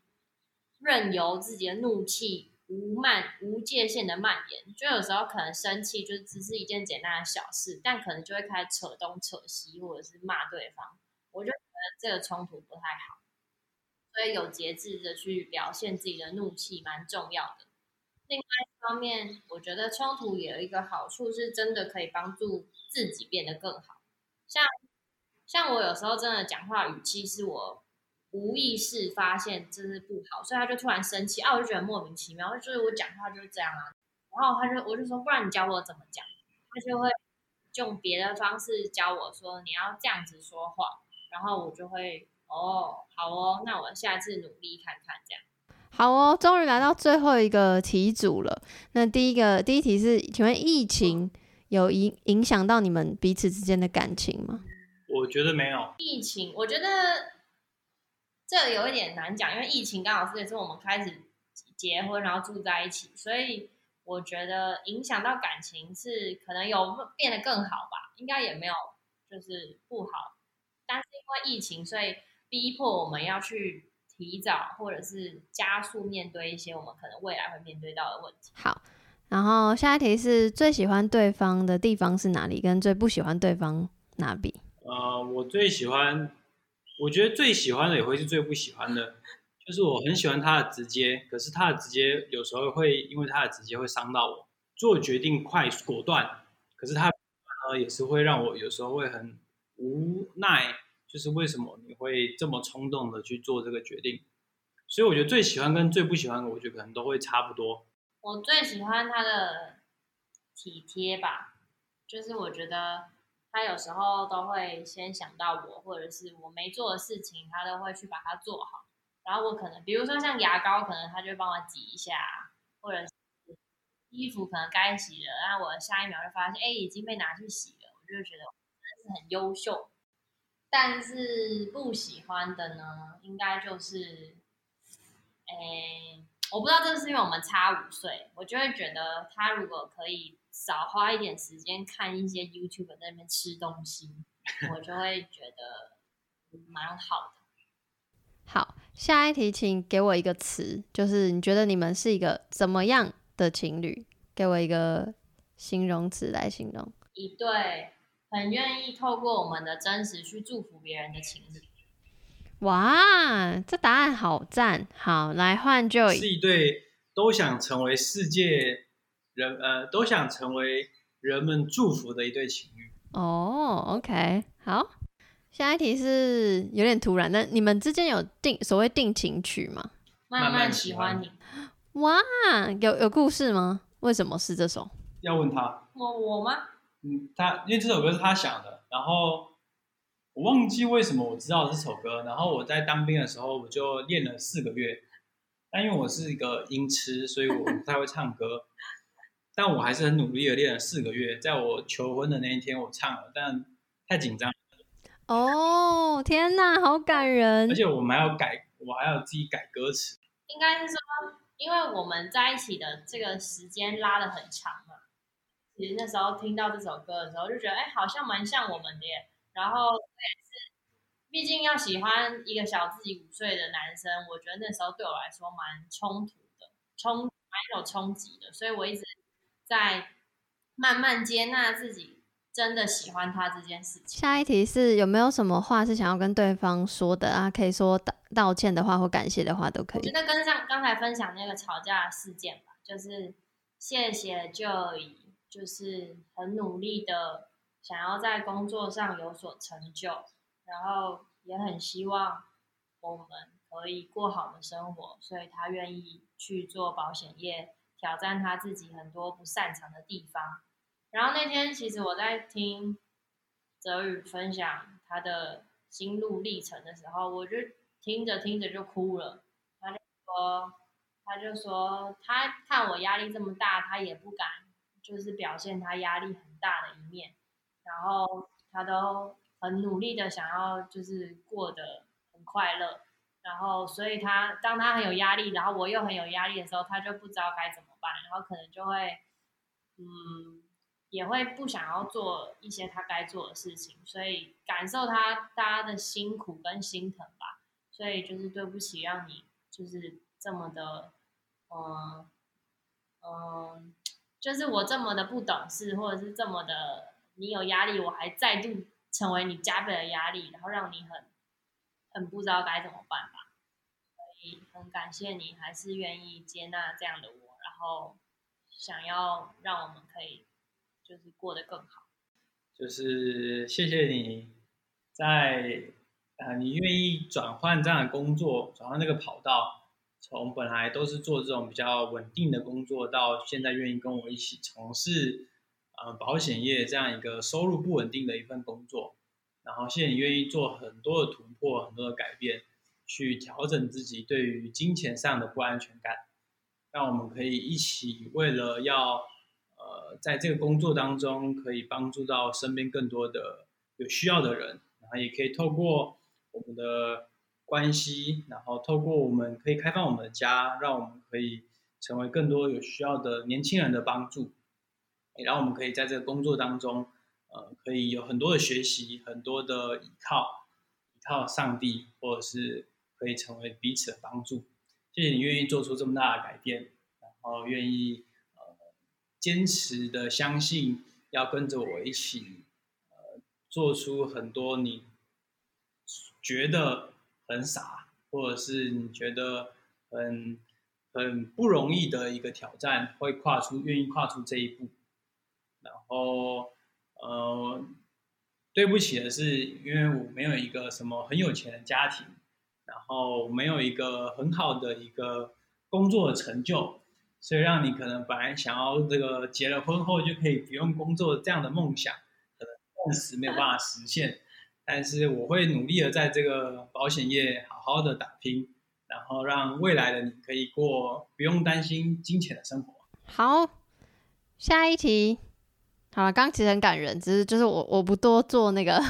任由自己的怒气无漫无界限的蔓延，就有时候可能生气就只是一件简单的小事，但可能就会开始扯东扯西，或者是骂对方。我就觉得这个冲突不太好，所以有节制的去表现自己的怒气蛮重要的。另外一方面，我觉得冲突也有一个好处，是真的可以帮助自己变得更好。像像我有时候真的讲话语气是我。无意识发现这是不好，所以他就突然生气啊！我就觉得莫名其妙，就是我讲话就是这样啊。然后他就我就说，不然你教我怎么讲？他就会用别的方式教我说你要这样子说话，然后我就会哦，好哦，那我下次努力看看这样。好哦，终于来到最后一个题组了。那第一个第一题是，请问疫情有影影响到你们彼此之间的感情吗？我觉得没有。疫情，我觉得。这有一点难讲，因为疫情刚好是也是我们开始结婚，然后住在一起，所以我觉得影响到感情是可能有变得更好吧，应该也没有就是不好，但是因为疫情，所以逼迫我们要去提早或者是加速面对一些我们可能未来会面对到的问题。好，然后下一题是最喜欢对方的地方是哪里，跟最不喜欢对方哪里？呃，我最喜欢。我觉得最喜欢的也会是最不喜欢的，就是我很喜欢他的直接，可是他的直接有时候会因为他的直接会伤到我，做决定快果断，可是他呃也是会让我有时候会很无奈，就是为什么你会这么冲动的去做这个决定？所以我觉得最喜欢跟最不喜欢的，我觉得可能都会差不多。我最喜欢他的体贴吧，就是我觉得他有时候都会先想到我，或者是我没做的事情，他都会去把它做好。然后我可能，比如说像牙膏，可能他就帮我挤一下，或者衣服可能该洗了，然后我下一秒就发现，哎，已经被拿去洗了，我就觉得真的是很优秀。但是不喜欢的呢，应该就是，哎，我不知道这是因为我们差五岁，我就会觉得他如果可以少花一点时间看一些 YouTube 在那边吃东西，我就会觉得蛮好的。好，下一题，请给我一个词，就是你觉得你们是一个怎么样的情侣？给我一个形容词来形容。一对很愿意透过我们的真实去祝福别人的情侣。哇，这答案好赞！好，来换就。是一对都想成为世界人，呃，都想成为人们祝福的一对情侣。哦，OK，好。下一题是有点突然，但你们之间有定所谓定情曲吗？慢慢喜欢你。哇，有有故事吗？为什么是这首？要问他。我我吗？嗯，他因为这首歌是他想的，然后我忘记为什么我知道这首歌，然后我在当兵的时候我就练了四个月，但因为我是一个音痴，所以我不太会唱歌，但我还是很努力的练了四个月，在我求婚的那一天我唱了，但太紧张。哦，天哪，好感人！而且我们还要改，我还要自己改歌词。应该是说，因为我们在一起的这个时间拉的很长嘛。其实那时候听到这首歌的时候，就觉得哎，好像蛮像我们的。耶。然后也是，毕竟要喜欢一个小自己五岁的男生，我觉得那时候对我来说蛮冲突的，冲蛮有冲击的。所以我一直在慢慢接纳自己。真的喜欢他这件事情。下一题是有没有什么话是想要跟对方说的啊？可以说道道歉的话或感谢的话都可以。我觉得跟上刚才分享那个吵架事件吧，就是谢谢 Joy，就是很努力的想要在工作上有所成就，然后也很希望我们可以过好的生活，所以他愿意去做保险业，挑战他自己很多不擅长的地方。然后那天，其实我在听泽宇分享他的心路历程的时候，我就听着听着就哭了。他就说，他就说，他看我压力这么大，他也不敢就是表现他压力很大的一面。然后他都很努力的想要就是过得很快乐。然后所以他当他很有压力，然后我又很有压力的时候，他就不知道该怎么然后可能就会嗯。也会不想要做一些他该做的事情，所以感受他大家的辛苦跟心疼吧。所以就是对不起，让你就是这么的，嗯嗯，就是我这么的不懂事，或者是这么的你有压力，我还再度成为你加倍的压力，然后让你很很不知道该怎么办吧。所以很感谢你，还是愿意接纳这样的我，后想要让我们可以。就是过得更好，就是谢谢你，在呃，你愿意转换这样的工作，转换那个跑道，从本来都是做这种比较稳定的工作，到现在愿意跟我一起从事呃保险业这样一个收入不稳定的一份工作，然后谢谢你愿意做很多的突破，很多的改变，去调整自己对于金钱上的不安全感，让我们可以一起为了要。呃，在这个工作当中，可以帮助到身边更多的有需要的人，然后也可以透过我们的关系，然后透过我们可以开放我们的家，让我们可以成为更多有需要的年轻人的帮助，然后我们可以在这个工作当中，呃，可以有很多的学习，很多的依靠，依靠上帝，或者是可以成为彼此的帮助。谢谢你愿意做出这么大的改变，然后愿意呃。坚持的相信，要跟着我一起，呃，做出很多你觉得很傻，或者是你觉得很很不容易的一个挑战，会跨出愿意跨出这一步。然后呃，对不起的是，因为我没有一个什么很有钱的家庭，然后没有一个很好的一个工作的成就。所以让你可能本来想要这个结了婚后就可以不用工作这样的梦想，可能暂时没有办法实现。但是我会努力的在这个保险业好好的打拼，然后让未来的你可以过不用担心金钱的生活。好，下一题。好了，刚其实很感人，只是就是我我不多做那个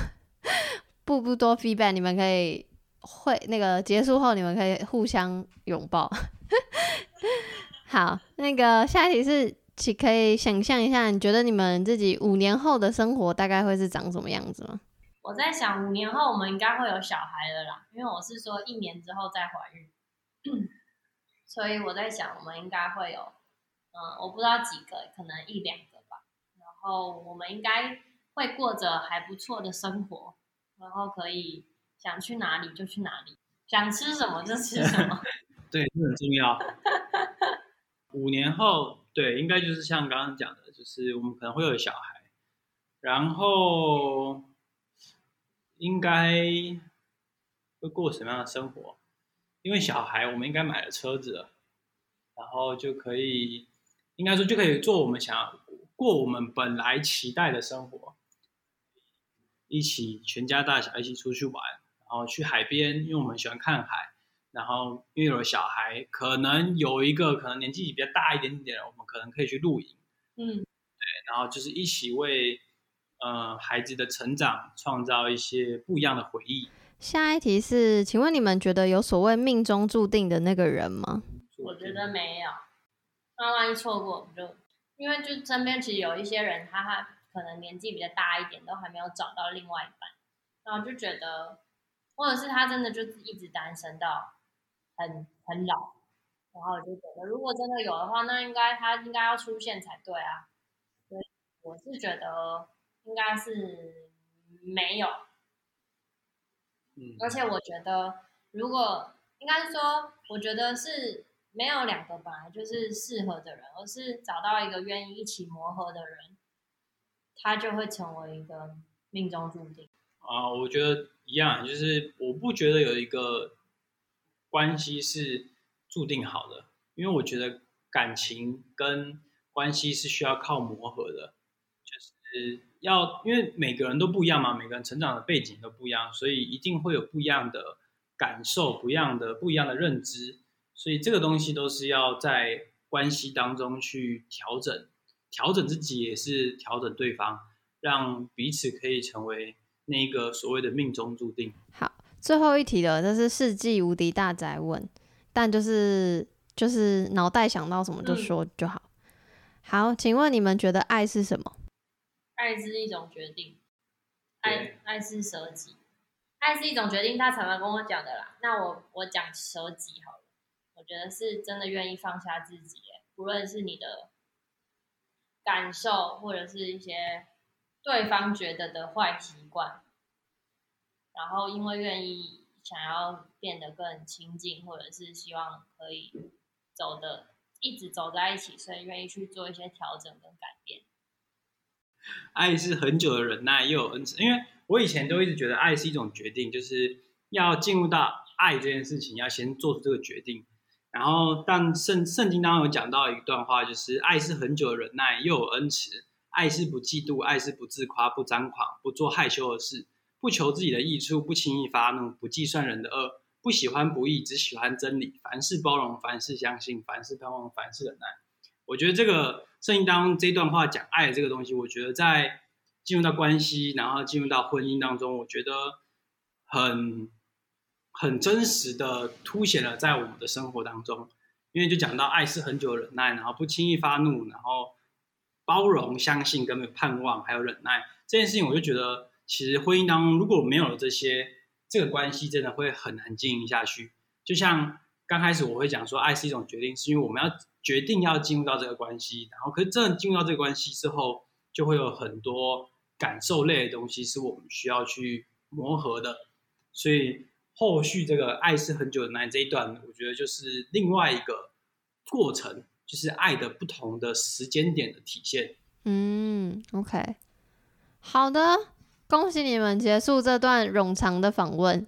不不多 feedback，你们可以会那个结束后你们可以互相拥抱。好，那个下一题是，请可以想象一下，你觉得你们自己五年后的生活大概会是长什么样子吗？我在想，五年后我们应该会有小孩了啦，因为我是说一年之后再怀孕，所以我在想，我们应该会有，嗯，我不知道几个，可能一两个吧。然后我们应该会过着还不错的生活，然后可以想去哪里就去哪里，想吃什么就吃什么。对，这很重要。五年后，对，应该就是像刚刚讲的，就是我们可能会有小孩，然后应该会过什么样的生活？因为小孩，我们应该买了车子，然后就可以，应该说就可以做我们想要过我们本来期待的生活，一起全家大小一起出去玩，后去海边，因为我们喜欢看海。然后，因为有了小孩，可能有一个可能年纪比较大一点点，我们可能可以去露营。嗯，对。然后就是一起为呃孩子的成长创造一些不一样的回忆。下一题是，请问你们觉得有所谓命中注定的那个人吗？我觉得没有。那万一错过，就因为就身边其实有一些人，他他可能年纪比较大一点，都还没有找到另外一半，然后就觉得，或者是他真的就是一直单身到。很很老，然后我就觉得，如果真的有的话，那应该他应该要出现才对啊。所以我是觉得应该是没有。嗯。而且我觉得，如果应该说，我觉得是没有两个本来就是适合的人，而是找到一个愿意一起磨合的人，他就会成为一个命中注定。啊，我觉得一样，就是我不觉得有一个。关系是注定好的，因为我觉得感情跟关系是需要靠磨合的，就是要因为每个人都不一样嘛，每个人成长的背景都不一样，所以一定会有不一样的感受，不一样的不一样的认知，所以这个东西都是要在关系当中去调整，调整自己也是调整对方，让彼此可以成为那个所谓的命中注定。好。最后一题了，这是世纪无敌大宅问，但就是就是脑袋想到什么就说就好。好，请问你们觉得爱是什么？爱是一种决定，爱爱是舍己，爱是一种决定。他常常跟我讲的啦，那我我讲舍己好了。我觉得是真的愿意放下自己，不论是你的感受，或者是一些对方觉得的坏习惯。然后，因为愿意想要变得更亲近，或者是希望可以走的一直走在一起，所以愿意去做一些调整跟改变。爱是很久的忍耐，又有恩慈。因为我以前都一直觉得爱是一种决定，就是要进入到爱这件事情，要先做出这个决定。然后，但圣圣经当中有讲到一段话，就是爱是很久的忍耐，又有恩慈。爱是不嫉妒，爱是不自夸，不张狂，不做害羞的事。不求自己的益处，不轻易发怒，不计算人的恶，不喜欢不义，只喜欢真理。凡事包容，凡事相信，凡事盼望，凡事忍耐。我觉得这个圣经当中这段话讲爱的这个东西，我觉得在进入到关系，然后进入到婚姻当中，我觉得很很真实的凸显了在我们的生活当中。因为就讲到爱是很久忍耐，然后不轻易发怒，然后包容、相信、跟盼望，还有忍耐这件事情，我就觉得。其实婚姻当中如果没有了这些，这个关系真的会很难经营下去。就像刚开始我会讲说，爱是一种决定，是因为我们要决定要进入到这个关系，然后可是真的进入到这个关系之后，就会有很多感受类的东西是我们需要去磨合的。所以后续这个爱是很久的难这一段，我觉得就是另外一个过程，就是爱的不同的时间点的体现。嗯，OK，好的，恭喜你们结束这段冗长的访问。